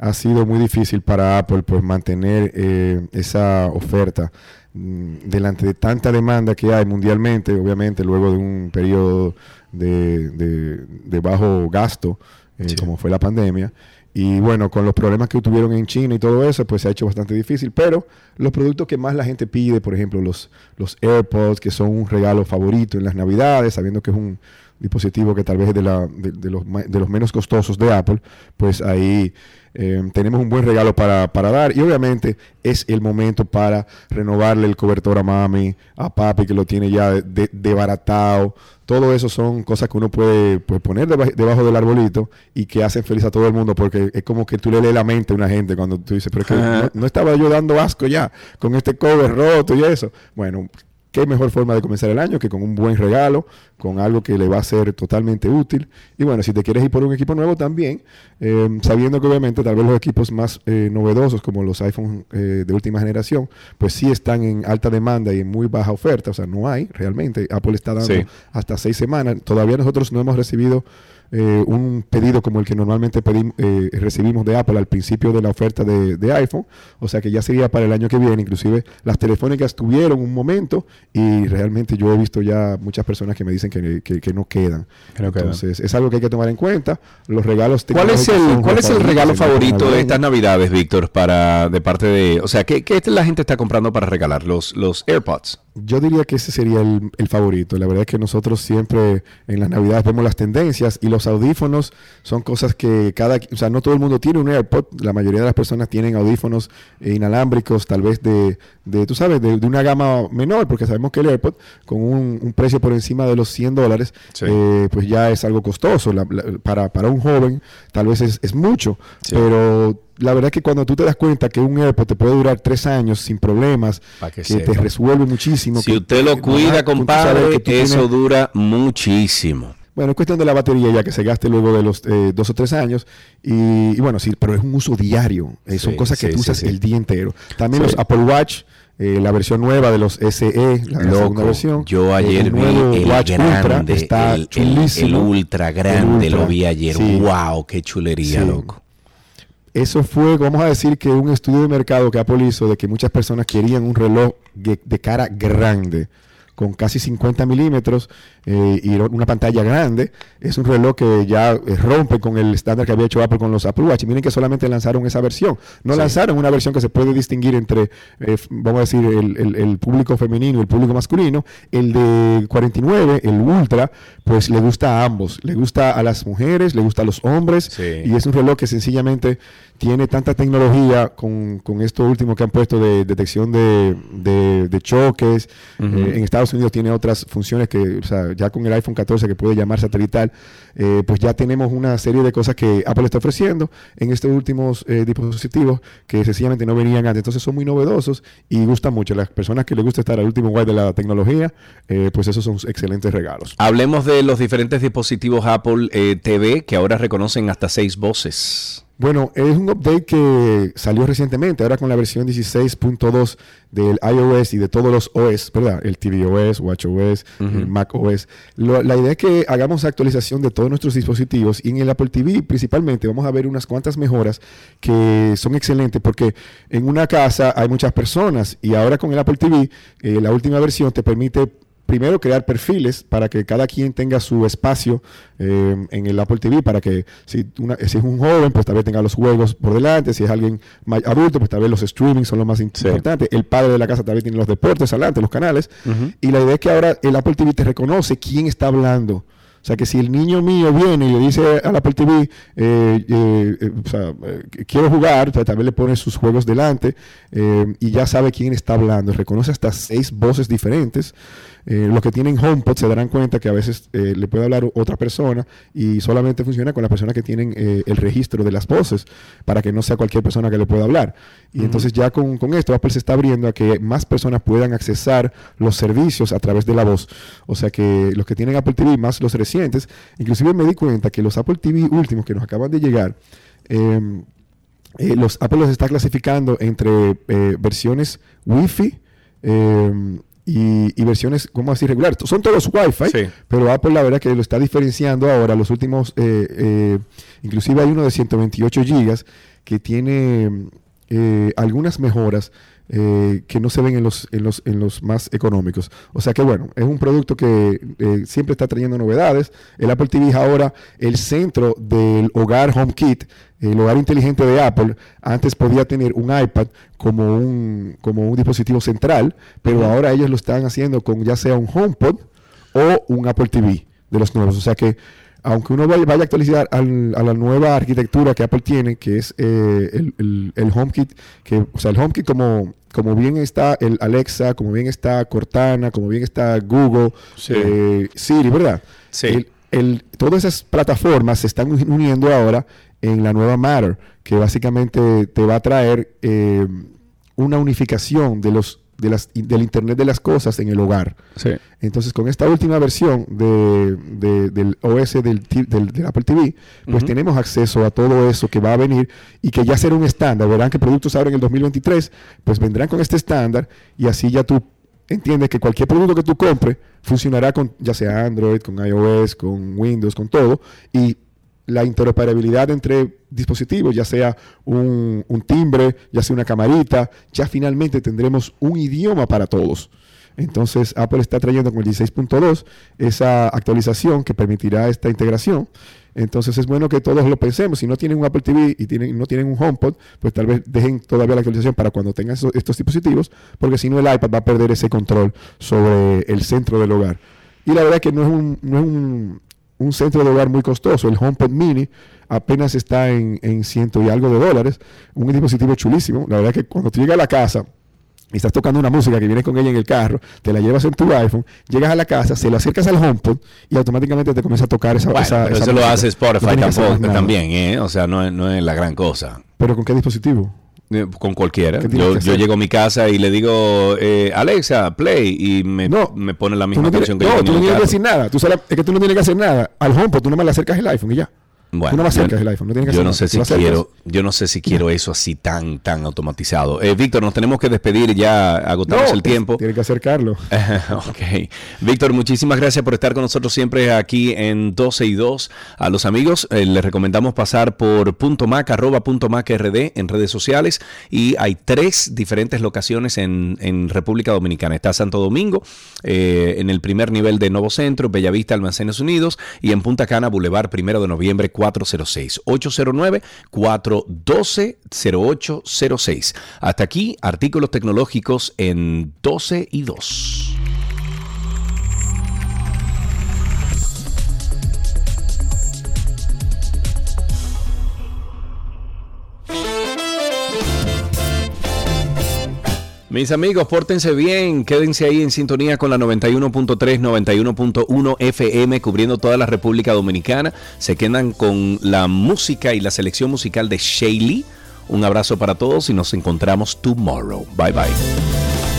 ha sido muy difícil para Apple pues mantener eh, esa oferta mm, delante de tanta demanda que hay mundialmente, obviamente luego de un periodo de, de- de bajo gasto eh, como fue la pandemia. Y bueno, con los problemas que tuvieron en China y todo eso, pues se ha hecho bastante difícil. Pero los productos que más la gente pide, por ejemplo, los, los AirPods, que son un regalo favorito en las Navidades, sabiendo que es un dispositivo que tal vez es de, la, de, de los, de los menos costosos de Apple, pues ahí eh, tenemos un buen regalo para, para dar. Y obviamente es el momento para renovarle el cobertor a mami, a papi, que lo tiene ya de, de- debaratado. Todo eso son cosas que uno puede pues, poner deba- debajo del arbolito y que hacen feliz a todo el mundo porque es como que tú le lees la mente a una gente cuando tú dices, pero es que no, no estaba yo dando asco ya con este cover roto y eso. Bueno, qué mejor forma de comenzar el año que con un buen regalo, con algo que le va a ser totalmente útil. Y bueno, si te quieres ir por un equipo nuevo también, eh, sabiendo que obviamente tal vez los equipos más eh, novedosos como los iPhone eh, de última generación, pues sí están en alta demanda y en muy baja oferta, o sea, no hay realmente. Apple está dando Sí. hasta seis semanas. Todavía nosotros no hemos recibido eh, un pedido como el que normalmente pedim- eh, recibimos de Apple al principio de la oferta de, de iPhone, o sea que ya sería para el año que viene, inclusive las telefónicas tuvieron un momento y realmente yo he visto ya muchas personas que me dicen que, que- que no quedan. Que no quedan. Entonces es algo que hay que tomar en cuenta. Los regalos ¿Cuál es el, cuál es el regalo favorito de estas navidades, Víctor, para de parte de, o sea, ¿qué, qué la gente está comprando para regalar? Los, los AirPods. Yo diría que ese sería el, el favorito. La verdad es que nosotros siempre en las navidades vemos las tendencias y los audífonos son cosas que cada, o sea, no todo el mundo tiene un AirPod. La mayoría de las personas tienen audífonos eh, inalámbricos, tal vez de, de tú sabes, de, de una gama menor, porque sabemos que el AirPod con un, un precio por encima de los 100 dólares, eh, pues ya es algo costoso. La- la- para, para un joven tal vez es, es mucho, pero la verdad es que cuando tú te das cuenta que un AirPod te puede durar tres años sin problemas, que que, te resuelve muchísimo. Si que- usted lo cuida, compadre, que eso tienes- dura muchísimo. Bueno, es cuestión de la batería ya que se gaste luego de los eh, dos o tres años. Y, y bueno, sí, pero es un uso diario. Eh, son Sí, cosas que sí, tú usas sí. el día entero. También los Apple Watch, eh, la versión nueva de los SE, la, Loco, segunda versión. yo eh, ayer vi el Watch grande, Ultra, está el, el- chulísimo. el ultra grande, El lo vi ayer. Wow, qué chulería, loco. Eso fue, vamos a decir que un estudio de mercado que Apple hizo de que muchas personas querían un reloj de, de cara grande, con casi 50 milímetros eh, y una pantalla grande. Es un reloj que ya eh, rompe con el estándar que había hecho Apple con los Apple Watch. Y miren que solamente lanzaron esa versión. No Sí. lanzaron una versión que se puede distinguir entre, eh, vamos a decir, el, el- el público femenino y el público masculino. El de 49, el Ultra, pues le gusta a ambos. Le gusta a las mujeres, le gusta a los hombres. Y es un reloj que sencillamente tiene tanta tecnología con, con esto último que han puesto de detección de, de- de choques. Eh, en Estados Estados Unidos tiene otras funciones que, ya con el iPhone 14 que puede llamar satelital, eh, pues ya tenemos una serie de cosas que Apple está ofreciendo en estos últimos eh, dispositivos que sencillamente no venían antes. Entonces son muy novedosos y gustan mucho. Las personas que les gusta estar al último guay de la tecnología, eh, pues esos son excelentes regalos. Hablemos de los diferentes dispositivos Apple TV que ahora reconocen hasta seis voces. Bueno, es un update que salió recientemente, ahora con la versión 16.2 del iOS y de todos los OS, ¿verdad? El tvOS, WatchOS, el macOS. Lo- la idea es que hagamos actualización de todos nuestros dispositivos y en el Apple TV principalmente vamos a ver unas cuantas mejoras que son excelentes porque en una casa hay muchas personas y ahora con el Apple TV, eh, la última versión te permite primero crear perfiles para que cada quien tenga su espacio eh, en el Apple TV, para que si, una- si es un joven, pues tal vez tenga los juegos por delante, si es alguien may- adulto, pues tal vez los streaming son lo más importante, el padre de la casa tal vez tiene los deportes adelante, los canales, y la idea es que ahora el Apple TV te reconoce quién está hablando. O sea, que si el niño mío viene y le dice al Apple TV, eh, eh, eh, o sea, quiero jugar, pues, tal vez le pone sus juegos delante y ya sabe quién está hablando. Reconoce hasta seis voces diferentes. Eh, los que tienen HomePod se darán cuenta que a veces eh, le puede hablar otra persona y solamente funciona con las personas que tienen eh, el registro de las voces para que no sea cualquier persona que le pueda hablar. Y entonces ya con, con esto Apple se está abriendo a que más personas puedan accesar los servicios a través de la voz. O sea que los que tienen Apple TV, más los recientes, inclusive me di cuenta que los Apple TV últimos que nos acaban de llegar, eh, los Apple los está clasificando entre versiones Wi-Fi eh, y, y versiones, ¿cómo así? Regular. Son todos Wi-Fi, pero Apple la verdad que lo está diferenciando ahora. Los últimos, eh, eh, inclusive hay uno de 128 gigas que tiene eh, algunas mejoras eh, que no se ven en los, en, los, en los más económicos. O sea que bueno, es un producto que eh, siempre está trayendo novedades. El Apple TV es ahora el centro del hogar HomeKit, el hogar inteligente de Apple. Antes podía tener un iPad como un, como un dispositivo central, pero ahora ellos lo están haciendo con ya sea un HomePod o un Apple TV de los nuevos. O sea que aunque uno vaya, vaya a actualizar al- a la nueva arquitectura que Apple tiene, que es eh, el, el- el HomeKit, que, o sea, el HomeKit como, como bien está el Alexa, como bien está Cortana, como bien está Google, eh, Siri, ¿verdad? El- el- todas esas plataformas se están uni- uniendo ahora en la nueva Matter, que básicamente te va a traer eh, una unificación de los de las, del Internet de las cosas en el hogar. Entonces, con esta última versión de, de- del OS del, ti- del- del Apple TV, pues tenemos acceso a todo eso que va a venir y que ya será un estándar. Verán que productos ahora en el 2023, pues vendrán con este estándar y así ya tú entiendes que cualquier producto que tú compres funcionará con ya sea Android, con iOS, con Windows, con todo. Y la interoperabilidad entre dispositivos, ya sea un, timbre, ya sea una camarita, ya finalmente tendremos un idioma para todos. Entonces Apple está trayendo con el 16.2 esa actualización que permitirá esta integración. Entonces es bueno que todos lo pensemos. Si no tienen un Apple TV y no tienen un HomePod, pues tal vez dejen todavía la actualización para cuando tengan estos dispositivos, porque si no el iPad va a perder ese control sobre el centro del hogar. Y la verdad que no es un, no es un, un centro de hogar muy costoso. El HomePod Mini apenas está en, en ciento y algo de dólares. Un dispositivo chulísimo. La verdad que cuando tú llegas a la casa y estás tocando una música que viene con ella en el carro, te la llevas en tu iPhone, llegas a la casa, se lo acercas al HomePod y automáticamente te comienza a tocar esa, Bueno, esa, pero esa eso lo música. hace No Spotify tampoco, también, ¿eh? O sea, no es, no es la gran cosa. ¿Pero con qué dispositivo? Eh, Con cualquiera. ¿Qué tienes Yo, yo llego a mi casa y le digo, eh, Alexa, play, y me, me pone la Tú misma no tienes, que no, yo tú no en el tienes que decir nada. Tú solo- es que tú no tienes que hacer nada. Al HomePod tú nomás le acercas el iPhone y ya. Bueno, tú nomás yo- acercas el iPhone. No tienes que yo no sé si lo quiero, yo no sé si quiero eso así tan, tan automatizado. Eh, Víctor, nos tenemos que despedir ya agotamos No, el tiempo. Tienes que acercarlo. ok. Víctor, muchísimas gracias por estar con nosotros siempre aquí en 12 y 2. A los amigos eh, les recomendamos pasar por punto .mac, arroba punto .mac RD en redes sociales y hay tres diferentes locaciones en, en República Dominicana. Está Santo Domingo, eh, en el primer nivel de Nuevo Centro, Bellavista, Almacenes Unidos y en Punta Cana, Boulevard, primero de noviembre 406. 809-412-0806. Hasta aquí, artículos tecnológicos en 12 y 2. Mis amigos, pórtense bien, quédense ahí en sintonía con la 91.3, 91.1 FM, cubriendo toda la República Dominicana. Se quedan con la música y la selección musical de Shaylee. Un abrazo para todos y nos encontramos tomorrow. Bye bye.